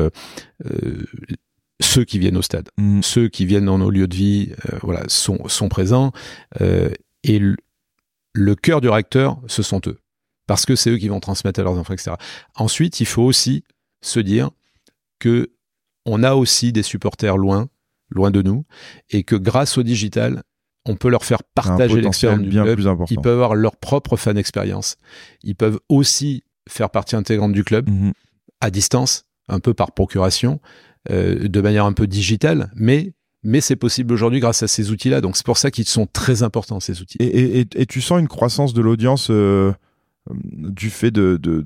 ceux qui viennent au stade, mm. ceux qui viennent dans nos lieux de vie, euh, voilà, sont, sont présents. Euh, et le, cœur du réacteur, ce sont eux. Parce que c'est eux qui vont transmettre à leurs enfants, etc. Ensuite, il faut aussi se dire que on a aussi des supporters loin, loin de nous, et que grâce au digital, on peut leur faire partager l'expérience du club. Ils peuvent avoir leur propre fan expérience. Ils peuvent aussi faire partie intégrante du club mm-hmm. à distance, un peu par procuration. Euh, de manière un peu digitale, mais mais c'est possible aujourd'hui grâce à ces outils-là. Donc c'est pour ça qu'ils sont très importants ces outils. Et, et, tu sens une croissance de l'audience euh, du fait de, de,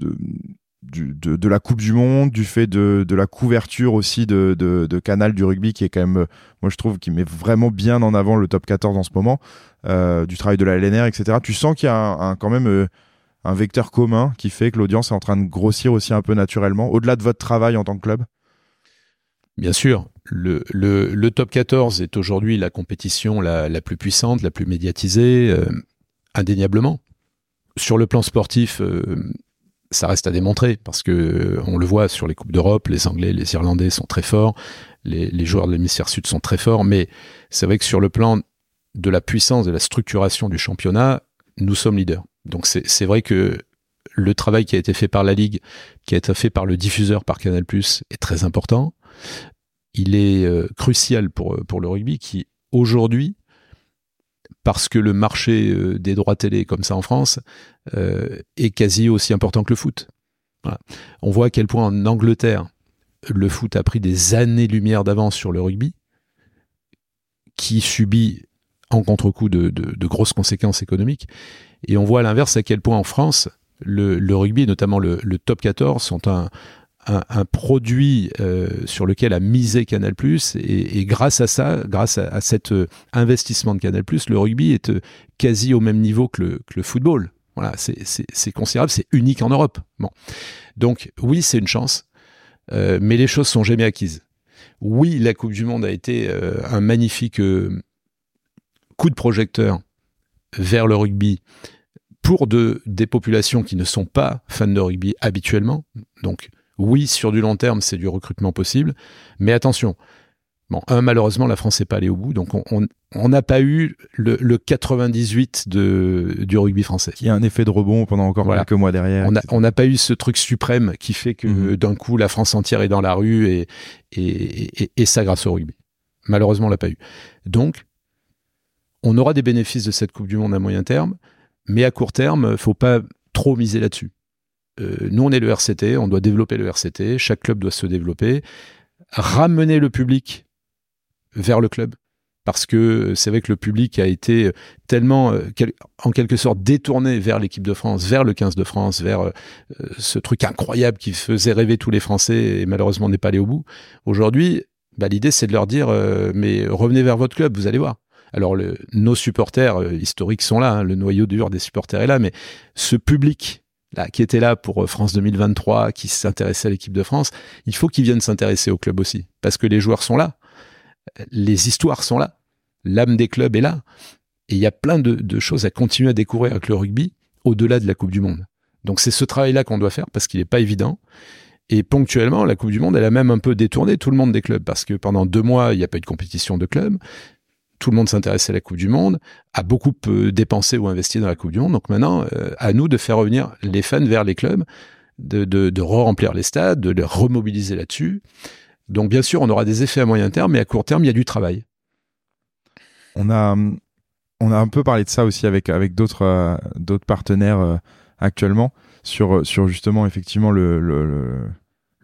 de la Coupe du Monde, du fait de, de la couverture aussi de, de, Canal du rugby, qui est quand même, moi je trouve, qui met vraiment bien en avant le top 14 en ce moment, euh, du travail de la LNR, etc. Tu sens qu'il y a quand même un vecteur commun qui fait que l'audience est en train de grossir aussi un peu naturellement, au-delà de votre travail en tant que club? Bien sûr, le, le, le, top 14 est aujourd'hui la compétition la, la, plus puissante, la plus médiatisée, euh, indéniablement. Sur le plan sportif, euh, ça reste à démontrer parce que euh, on le voit sur les coupes d'Europe, les Anglais, les Irlandais sont très forts, les, les joueurs de l'hémisphère sud sont très forts, mais c'est vrai que sur le plan de la puissance, de la structuration du championnat, nous sommes leaders. Donc c'est vrai que le travail qui a été fait par la Ligue, qui a été fait par le diffuseur, par Canal+, est très important il est euh, crucial pour, pour le rugby qui, aujourd'hui, parce que le marché euh, des droits télé comme ça en France euh, est quasi aussi important que le foot. On voit à quel point en Angleterre, le foot a pris des années-lumière d'avance sur le rugby, qui subit en contre-coup de, grosses conséquences économiques. Et on voit à l'inverse à quel point en France, le, rugby, notamment le top 14, sont un, un, produit euh, sur lequel a misé Canal+, et, et grâce à ça, grâce à, cet euh, investissement de Canal+, le rugby est euh, quasi au même niveau que le, football. Voilà, c'est considérable, c'est unique en Europe. Bon. Donc oui, c'est une chance, mais les choses sont jamais acquises. Oui, la Coupe du Monde a été un magnifique coup de projecteur vers le rugby pour de, des populations qui ne sont pas fans de rugby habituellement. Donc oui, sur du long terme, c'est du recrutement possible, mais attention. Bon, un, malheureusement, la France n'est pas allée au bout, donc on n'a pas eu le, 98 de, du rugby français. Qui a un effet de rebond pendant encore quelques mois derrière. On n'a pas eu ce truc suprême qui fait que mhm. d'un coup, la France entière est dans la rue et, et, et, ça grâce au rugby. Malheureusement, on l'a pas eu. Donc, on aura des bénéfices de cette Coupe du Monde à moyen terme, mais à court terme, faut pas trop miser là-dessus. Euh, nous, on est le RCT, on doit développer le RCT, chaque club doit se développer, ramener le public vers le club. Parce que c'est vrai que le public a été tellement, euh, en quelque sorte, détourné vers l'équipe de France, vers le 15 de France, vers euh, ce truc incroyable qui faisait rêver tous les Français et malheureusement n'est pas allé au bout. Aujourd'hui, bah, l'idée c'est de leur dire, mais revenez vers votre club, vous allez voir. Alors nos supporters historiques sont là, hein, le noyau dur des supporters est là, mais ce public qui était là pour euh, France 2023, qui s'intéressait à l'équipe de France, il faut qu'ils viennent s'intéresser au club aussi, parce que les joueurs sont là, les histoires sont là, l'âme des clubs est là, et il y a plein de, choses à continuer à découvrir avec le rugby au-delà de la Coupe du Monde. Donc c'est ce travail-là qu'on doit faire parce qu'il n'est pas évident. Et ponctuellement, la Coupe du Monde, elle a même un peu détourné tout le monde des clubs parce que pendant deux mois, il n'y a pas eu de compétition de clubs tout le monde s'intéressait à la Coupe du Monde, a beaucoup euh, dépensé ou investi dans la Coupe du Monde. Donc maintenant, euh, à nous de faire revenir les fans vers les clubs, de, de, re-remplir les stades, de les remobiliser là-dessus. Donc bien sûr, on aura des effets à moyen terme, mais à court terme, il y a du travail. On a, on a un peu parlé de ça aussi avec, avec d'autres d'autres partenaires actuellement sur, sur justement effectivement le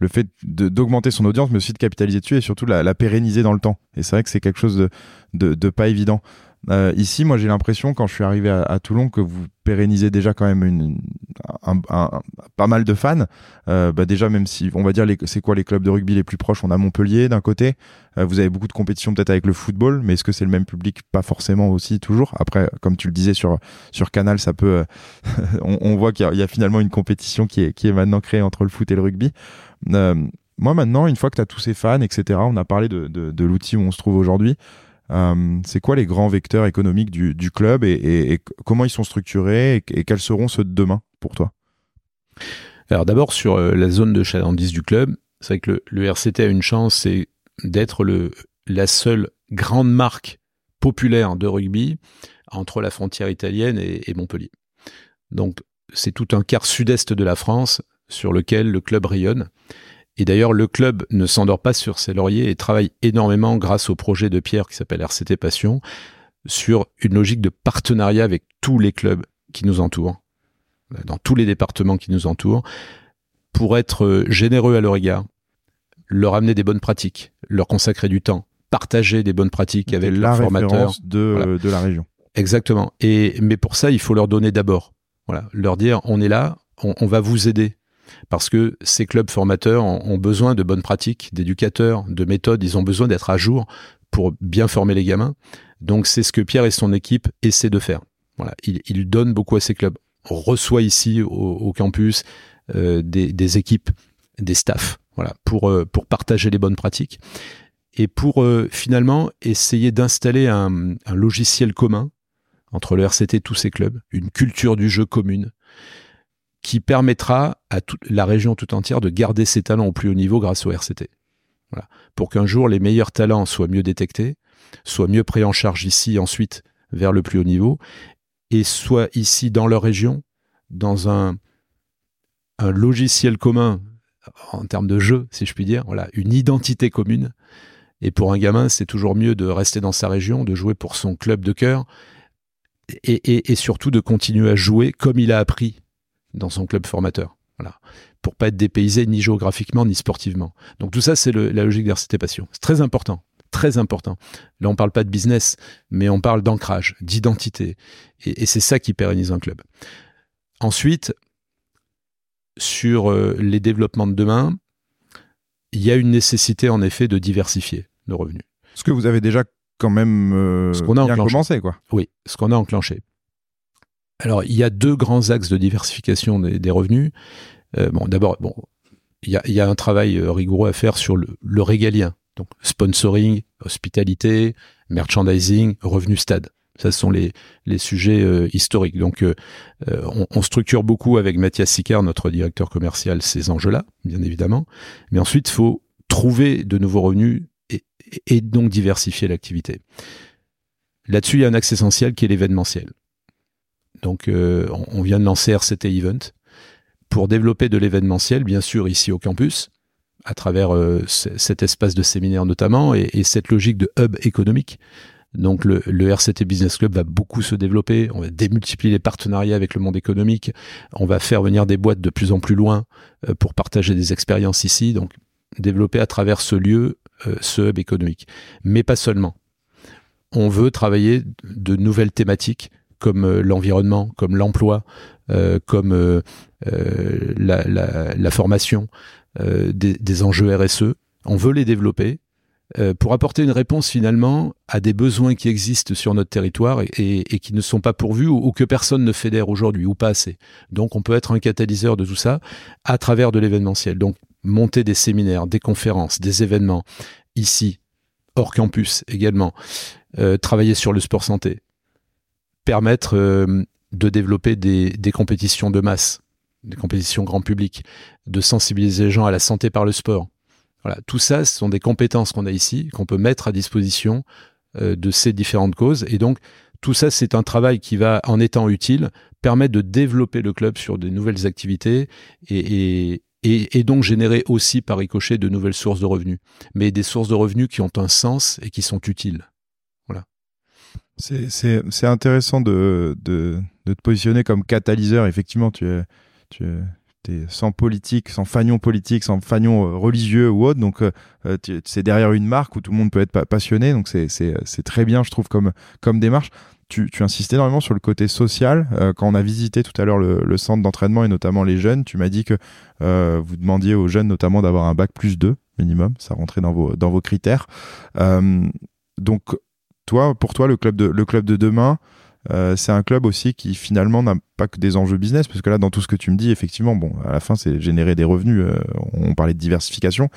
fait d'augmenter son audience, mais aussi de capitaliser dessus et surtout la, la pérenniser dans le temps. Et c'est vrai que c'est quelque chose de, de, de pas évident. Euh, ici, moi, j'ai l'impression, quand je suis arrivé à, à, Toulon, que vous pérennisez déjà quand même une, un, un, pas mal de fans. Euh, bah déjà, même si, on va dire, c'est quoi les clubs de rugby les plus proches? On a Montpellier d'un côté. Euh, vous avez beaucoup de compétitions peut-être avec le football, mais est-ce que c'est le même public? Pas forcément aussi toujours. Après, comme tu le disais sur sur Canal, ça peut. on, on, voit qu'il y, y, a finalement une compétition qui est qui est maintenant créée entre le foot et le rugby. Euh, moi, maintenant, une fois que tu as tous ces fans, etc., on a parlé de, l'outil où on se trouve aujourd'hui. Euh, c'est quoi les grands vecteurs économiques du, club et, comment ils sont structurés et, quels seront ceux de demain pour toi? Alors d'abord sur euh, la zone de chalandise du club, c'est vrai que le, le, RCT a une chance, c'est d'être la seule grande marque populaire de rugby entre la frontière italienne et Montpellier. Donc c'est tout un quart sud-est de la France sur lequel le club rayonne. Et d'ailleurs, le club ne s'endort pas sur ses lauriers et travaille énormément grâce au projet de Pierre qui s'appelle RCT Passion sur une logique de partenariat avec tous les clubs qui nous entourent, dans tous les départements qui nous entourent, pour être généreux à leur égard, leur amener des bonnes pratiques, leur consacrer du temps, partager des bonnes pratiques avec leurs formateurs de, de la région. Exactement. Et mais pour ça, il faut leur donner d'abord, voilà, leur dire on est là, on, on va vous aider parce que ces clubs formateurs ont, besoin de bonnes pratiques, d'éducateurs, de méthodes, ils ont besoin d'être à jour pour bien former les gamins. Donc c'est ce que Pierre et son équipe essaient de faire. Voilà, il, donne beaucoup à ces clubs. On reçoit ici au, campus euh, des, équipes, des staffs, voilà, pour euh, pour partager les bonnes pratiques et pour euh, finalement essayer d'installer un, un logiciel commun entre le RCT et tous ces clubs, une culture du jeu commune, qui permettra à toute la région tout entière de garder ses talents au plus haut niveau grâce au RCT. Pour qu'un jour les meilleurs talents soient mieux détectés, soient mieux pris en charge ici, ensuite vers le plus haut niveau, et soient ici dans leur région, dans un, logiciel commun en termes de jeu, si je puis dire, voilà, une identité commune. Et pour un gamin, c'est toujours mieux de rester dans sa région, de jouer pour son club de cœur, et surtout de continuer à jouer comme il a appris dans son club formateur. Voilà. Pour pas être dépaysé ni géographiquement ni sportivement. Donc tout ça, c'est la logique d'RCT Passion. C'est très important. Très important. Là, on parle pas de business, mais on parle d'ancrage, d'identité. Et, et c'est ça qui pérennise un club. Ensuite, sur euh, les développements de demain, il y a une nécessité en effet de diversifier nos revenus. Ce que vous avez déjà quand même euh, ce qu'on a bien commencé, quoi. Oui, ce qu'on a enclenché. Alors, il y a deux grands axes de diversification des, revenus. Euh, bon, d'abord, bon, il y a, un travail euh, rigoureux à faire sur le, régalien. Donc, sponsoring, hospitalité, merchandising, revenu stade. Ça, ce sont les, les sujets euh, historiques. Donc, on, structure beaucoup avec Mathias Sicard, notre directeur commercial, ces enjeux-là, bien évidemment. Mais ensuite, il faut trouver de nouveaux revenus et donc diversifier l'activité. Là-dessus, il y a un axe essentiel qui est l'événementiel. Donc, euh, on, vient de lancer RCT Event pour développer de l'événementiel, bien sûr, ici au campus, à travers euh, cet espace de séminaire notamment, et, et, cette logique de hub économique. Donc le, RCT Business Club va beaucoup se développer, on va démultiplier les partenariats avec le monde économique, on va faire venir des boîtes de plus en plus loin euh, pour partager des expériences ici, donc développer à travers ce lieu ce hub économique. Mais pas seulement. On veut travailler de nouvelles thématiques comme euh, l'environnement, comme l'emploi, euh, comme euh, la, la, la, formation, des, des, enjeux RSE. On veut les développer pour apporter une réponse finalement à des besoins qui existent sur notre territoire et, et, qui ne sont pas pourvus ou, ou, que personne ne fédère aujourd'hui ou pas assez. Donc on peut être un catalyseur de tout ça à travers de l'événementiel. Donc monter des séminaires, des conférences, des événements ici, hors campus également, euh, travailler sur le sport santé, permettre euh, de développer des, des, compétitions de masse, des compétitions grand public, de sensibiliser les gens à la santé par le sport. Voilà, tout ça, ce sont des compétences qu'on a ici, qu'on peut mettre à disposition euh, de ces différentes causes. Et donc, tout ça, c'est un travail qui va, en étant utile, permettre de développer le club sur de nouvelles activités et, donc générer aussi par ricochet de nouvelles sources de revenus. Mais des sources de revenus qui ont un sens et qui sont utiles. C'est intéressant de, de, de, te positionner comme catalyseur. Effectivement, tu es, tu es, sans politique, sans fanion politique, sans fanion euh, religieux ou autre. Donc, euh, euh, c'est derrière une marque où tout le monde peut être passionné. Donc, c'est très bien, je trouve, comme, comme démarche. Tu, tu insistes énormément sur le côté social. quand on a visité tout à l'heure le, le, centre d'entraînement et notamment les jeunes, tu m'as dit que vous demandiez aux jeunes notamment d'avoir un bac plus 2 minimum. Ça rentrait dans vos, dans vos critères. donc, pour toi, le club de, demain, euh, c'est un club aussi qui finalement n'a pas que des enjeux business, parce que là, dans tout ce que tu me dis, effectivement, bon, à la fin, c'est générer des revenus. Euh, on parlait de diversification,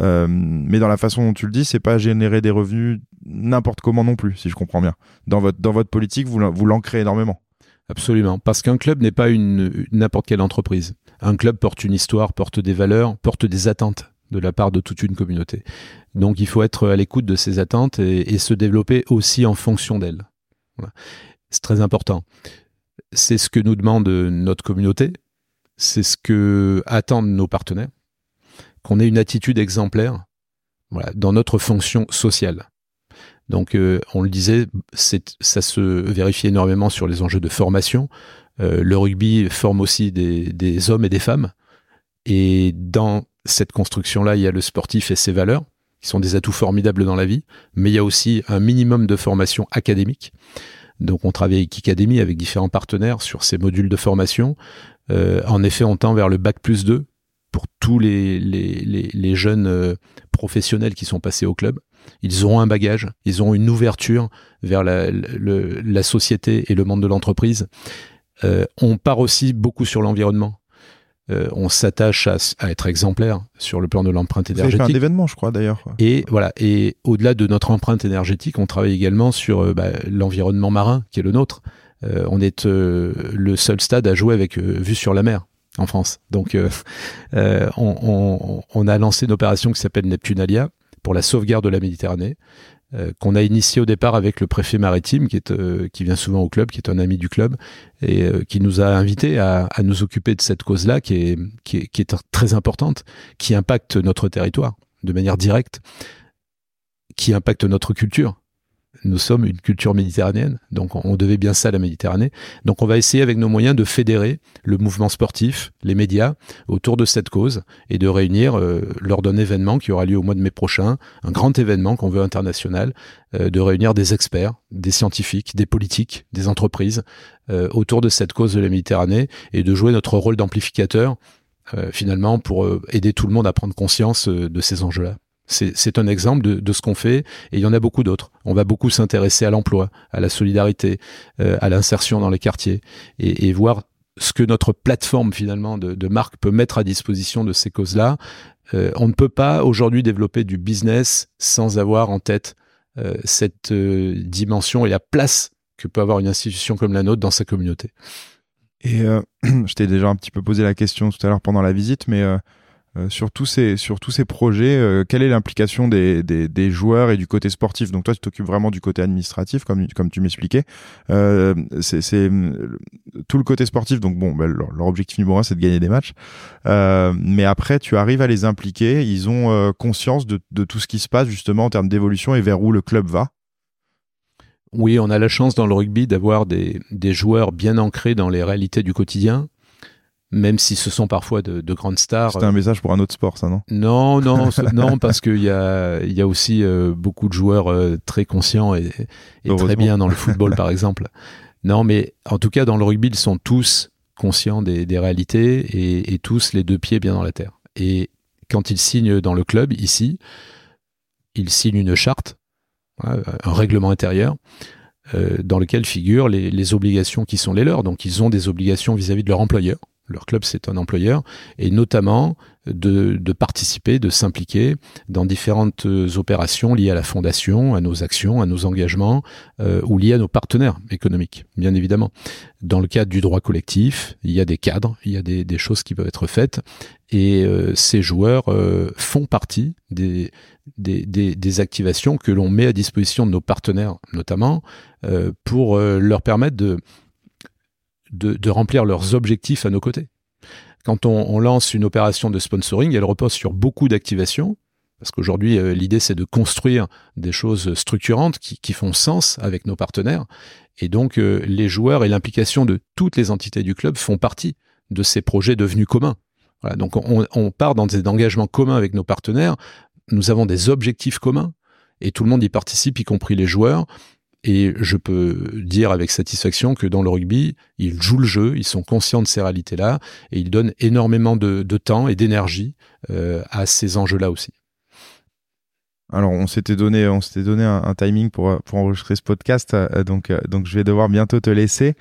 euh, mais dans la façon dont tu le dis, c'est pas générer des revenus n'importe comment non plus, si je comprends bien. Dans votre politique, vous vous l'ancrez énormément. Absolument, parce qu'un club n'est pas une n'importe quelle entreprise. Un club porte une histoire, porte des valeurs, porte des attentes de la part de toute une communauté. Donc il faut être à l'écoute de ces attentes et, se développer aussi en fonction d'elles. C'est très important. C'est ce que nous demande notre communauté, c'est ce que attendent nos partenaires, qu'on ait une attitude exemplaire dans notre fonction sociale. Donc, euh, on le disait, ça se vérifie énormément sur les enjeux de formation. Euh, le rugby forme aussi des, des, hommes et des femmes. Et dans cette construction-là, il y a le sportif et ses valeurs, qui sont des atouts formidables dans la vie, mais il y a aussi un minimum de formation académique. Donc on travaille avec Academy, avec différents partenaires sur ces modules de formation. Euh, en effet, on tend vers le bac plus 2 pour tous les, jeunes euh, professionnels qui sont passés au club. Ils auront un bagage, ils auront une ouverture vers la, la société et le monde de l'entreprise. Euh, on part aussi beaucoup sur l'environnement. Euh, on s'attache à, être exemplaire sur le plan de l'empreinte énergétique. C'est un événement, je crois d'ailleurs. Et voilà. Et au-delà de notre empreinte énergétique, on travaille également sur euh, bah, l'environnement marin qui est le nôtre. Euh, on est le seul stade à jouer avec vue sur la mer en France. Donc, on, on, a lancé une opération qui s'appelle Neptunalia pour la sauvegarde de la Méditerranée. Euh, qu'on a initié au départ avec le préfet maritime euh, qui vient souvent au club, qui est un ami du club et euh, qui nous a invités à, nous occuper de cette cause-là qui est très importante, qui impacte notre territoire de manière directe, qui impacte notre culture nous sommes une culture méditerranéenne, donc on devait bien ça à la Méditerranée. Donc on va essayer avec nos moyens de fédérer le mouvement sportif, les médias, autour de cette cause et de réunir euh, lors d'un événement qui aura lieu au mois de mai prochain, un grand événement qu'on veut international, euh, de réunir des experts, des scientifiques, des politiques, des entreprises euh, autour de cette cause de la Méditerranée et de jouer notre rôle d'amplificateur finalement pour aider tout le monde à prendre conscience de ces enjeux-là. C'est un exemple de, ce qu'on fait et il y en a beaucoup d'autres. On va beaucoup s'intéresser à l'emploi, à la solidarité, euh, à l'insertion dans les quartiers et, voir ce que notre plateforme finalement de, marque peut mettre à disposition de ces causes-là. Euh, on ne peut pas aujourd'hui développer du business sans avoir en tête euh, cette dimension et la place que peut avoir une institution comme la nôtre dans sa communauté. Et je t'ai déjà un petit peu posé la question tout à l'heure pendant la visite, mais euh, sur, tous ces, sur tous ces projets, euh, quelle est l'implication des, des, des, joueurs et du côté sportif? Donc toi, tu t'occupes vraiment du côté administratif, comme, comme tu m'expliquais. Euh, c'est tout le côté sportif. Donc bon, ben, leur, objectif numéro un, c'est de gagner des matchs. Euh, mais après, tu arrives à les impliquer. Ils ont euh, conscience de, de tout ce qui se passe justement en termes d'évolution et vers où le club va. Oui, on a la chance dans le rugby d'avoir des, des joueurs bien ancrés dans les réalités du quotidien même si ce sont parfois de, de grandes stars. C'est un message pour un autre sport, ça, non? Non, non, non, parce qu'il y a, il y a aussi euh, beaucoup de joueurs euh, très conscients et, et très bien dans le football, par exemple. Non, mais en tout cas, dans le rugby, ils sont tous conscients des, des réalités et, et, tous les deux pieds bien dans la terre. Et quand ils signent dans le club, ici, ils signent une charte, un règlement intérieur, euh, dans lequel figurent les, les, obligations qui sont les leurs. Donc, ils ont des obligations vis à -vis de leur employeur leur club c'est un employeur, et notamment de, de participer, de s'impliquer dans différentes opérations liées à la fondation, à nos actions, à nos engagements, euh, ou liées à nos partenaires économiques, bien évidemment. Dans le cadre du droit collectif, il y a des cadres, il y a des, des choses qui peuvent être faites, et euh, ces joueurs euh, font partie des, des, des, des activations que l'on met à disposition de nos partenaires, notamment, euh, pour leur permettre de de, remplir leurs objectifs à nos côtés. Quand on, lance une opération de sponsoring, elle repose sur beaucoup d'activations, Parce qu'aujourd'hui, euh, l'idée, c'est de construire des choses structurantes qui, qui, font sens avec nos partenaires. Et donc, euh, les joueurs et l'implication de toutes les entités du club font partie de ces projets devenus communs. Voilà, donc, on, on part dans des engagements communs avec nos partenaires. Nous avons des objectifs communs et tout le monde y participe, y compris les joueurs. Et je peux dire avec satisfaction que dans le rugby, ils jouent le jeu, ils sont conscients de ces réalités-là, et ils donnent énormément de, temps et d'énergie euh, à ces enjeux-là aussi. Alors, on s'était donné, on s'était donné un, timing pour, pour enregistrer ce podcast, euh, donc, euh, donc je vais devoir bientôt te laisser.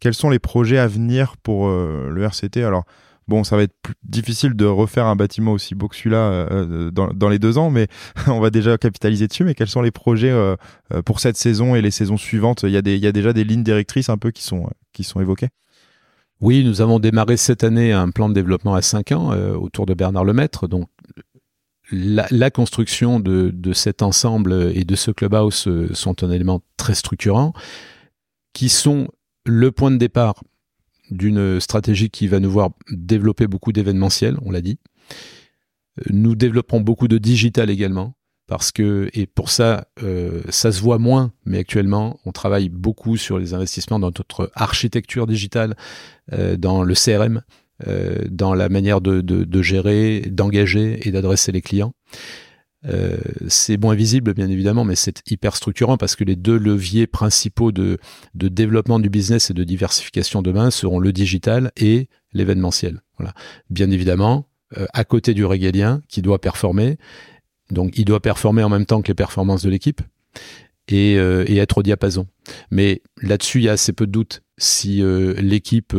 Quels sont les projets à venir pour le RCT Alors, bon, ça va être plus difficile de refaire un bâtiment aussi beau que celui-là euh, dans, dans, les deux ans, mais on va déjà capitaliser dessus. Mais quels sont les projets pour cette saison et les saisons suivantes? Il y, a déjà des lignes directrices un peu qui sont, qui sont évoquées? Oui, nous avons démarré cette année un plan de développement à 5 ans autour de Bernard Lemaître. Donc, la, construction de, de, cet ensemble et de ce clubhouse euh, sont un élément très structurant, qui sont le point de départ d'une stratégie qui va nous voir développer beaucoup d'événementiels, on l'a dit. Nous développons beaucoup de digital également, parce que, et pour ça, euh, ça se voit moins, mais actuellement, on travaille beaucoup sur les investissements dans notre architecture digitale, euh, dans le CRM, euh, dans la manière de gérer, d'engager et d'adresser les clients. Euh, c'est moins visible bien évidemment, mais c'est hyper structurant parce que les deux leviers principaux de, développement du business et de diversification demain seront le digital et l'événementiel. Voilà. Bien évidemment, euh, à côté du régalien qui doit performer, donc il doit performer en même temps que les performances de l'équipe et, euh, et, être au diapason. Mais là-dessus, il y a assez peu de doute. Si l'équipe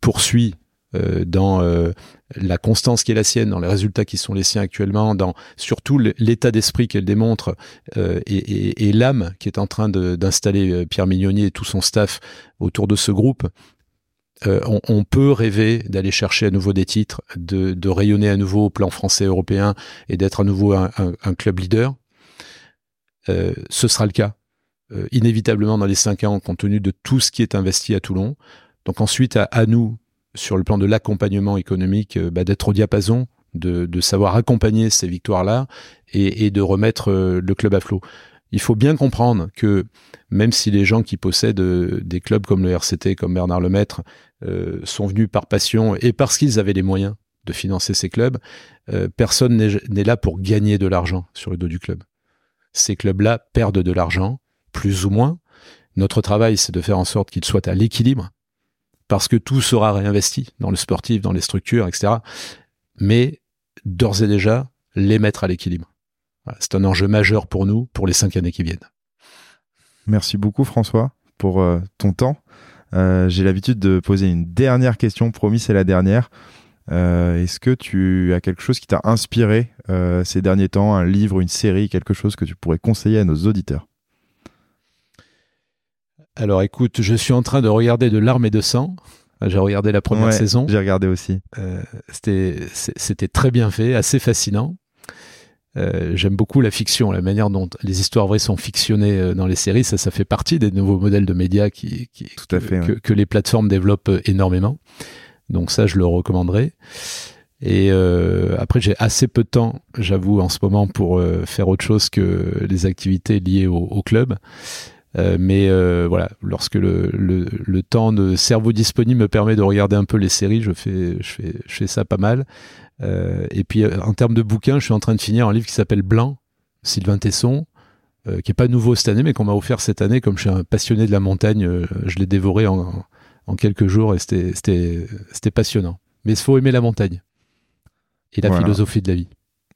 poursuit dans euh, la constance qui est la sienne, dans les résultats qui sont les siens actuellement, dans surtout l'état d'esprit qu'elle démontre euh, et, l'âme qui est en train d'installer Pierre Mignonier et tout son staff autour de ce groupe. On, peut rêver d'aller chercher à nouveau des titres, de, rayonner à nouveau au plan français européen et d'être à nouveau un, club leader. ce sera le cas inévitablement dans les cinq ans compte tenu de tout ce qui est investi à Toulon. Donc ensuite à nous sur le plan de l'accompagnement économique, euh, bah, d'être au diapason, de, de, savoir accompagner ces victoires-là et, et, de remettre euh, le club à flot. Il faut bien comprendre que même si les gens qui possèdent euh, des clubs comme le RCT, comme Bernard Lemaître, euh, sont venus par passion et parce qu'ils avaient les moyens de financer ces clubs, euh, personne n'est là pour gagner de l'argent sur le dos du club. Ces clubs-là perdent de l'argent, plus ou moins. Notre travail, c'est de faire en sorte qu'ils soient à l'équilibre parce que tout sera réinvesti dans le sportif, dans les structures, etc. Mais d'ores et déjà, les mettre à l'équilibre. C'est un enjeu majeur pour nous pour les cinq années qui viennent. Merci beaucoup François pour euh, ton temps. Euh, J'ai l'habitude de poser une dernière question, promis c'est la dernière. Euh, Est-ce que tu as quelque chose qui t'a inspiré ces derniers temps, un livre, une série, quelque chose que tu pourrais conseiller à nos auditeurs? Alors écoute, je suis en train de regarder de l'armée de sang. J'ai regardé la première ouais, saison. J'ai regardé aussi. Euh, C'était très bien fait, assez fascinant. Euh, J'aime beaucoup la fiction, la manière dont les histoires vraies sont fictionnées euh, dans les séries. Ça, ça fait partie des nouveaux modèles de médias qui, qui Tout à fait, que, ouais. que, les plateformes développent énormément. Donc ça, je le recommanderais. Et euh, après, j'ai assez peu de temps, j'avoue, en ce moment, pour faire autre chose que les activités liées au, au club. Euh, mais euh, voilà, lorsque le, le, le, temps de cerveau disponible me permet de regarder un peu les séries, je fais, je fais, je fais ça pas mal. Euh, et puis en termes de bouquins, je suis en train de finir un livre qui s'appelle Blanc, Sylvain Tesson, qui est pas nouveau cette année, mais qu'on m'a offert cette année. Comme je suis un passionné de la montagne, je l'ai dévoré en, en, quelques jours et c'était passionnant. Mais il faut aimer la montagne et la voilà. philosophie de la vie.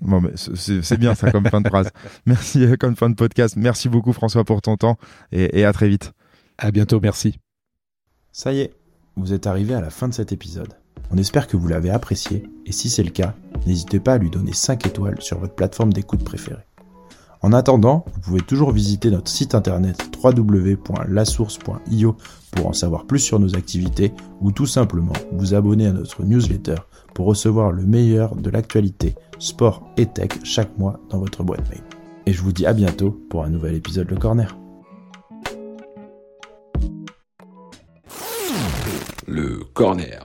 Bon, c'est bien ça comme fin de phrase. Merci comme fin de podcast. Merci beaucoup François pour ton temps et, et à très vite. À bientôt, merci. Ça y est, vous êtes arrivé à la fin de cet épisode. On espère que vous l'avez apprécié et si c'est le cas, n'hésitez pas à lui donner 5 étoiles sur votre plateforme d'écoute préférée. En attendant, vous pouvez toujours visiter notre site internet www.lasource.io pour en savoir plus sur nos activités ou tout simplement vous abonner à notre newsletter pour recevoir le meilleur de l'actualité sport et tech chaque mois dans votre boîte mail. Et je vous dis à bientôt pour un nouvel épisode Le Corner. Le Corner.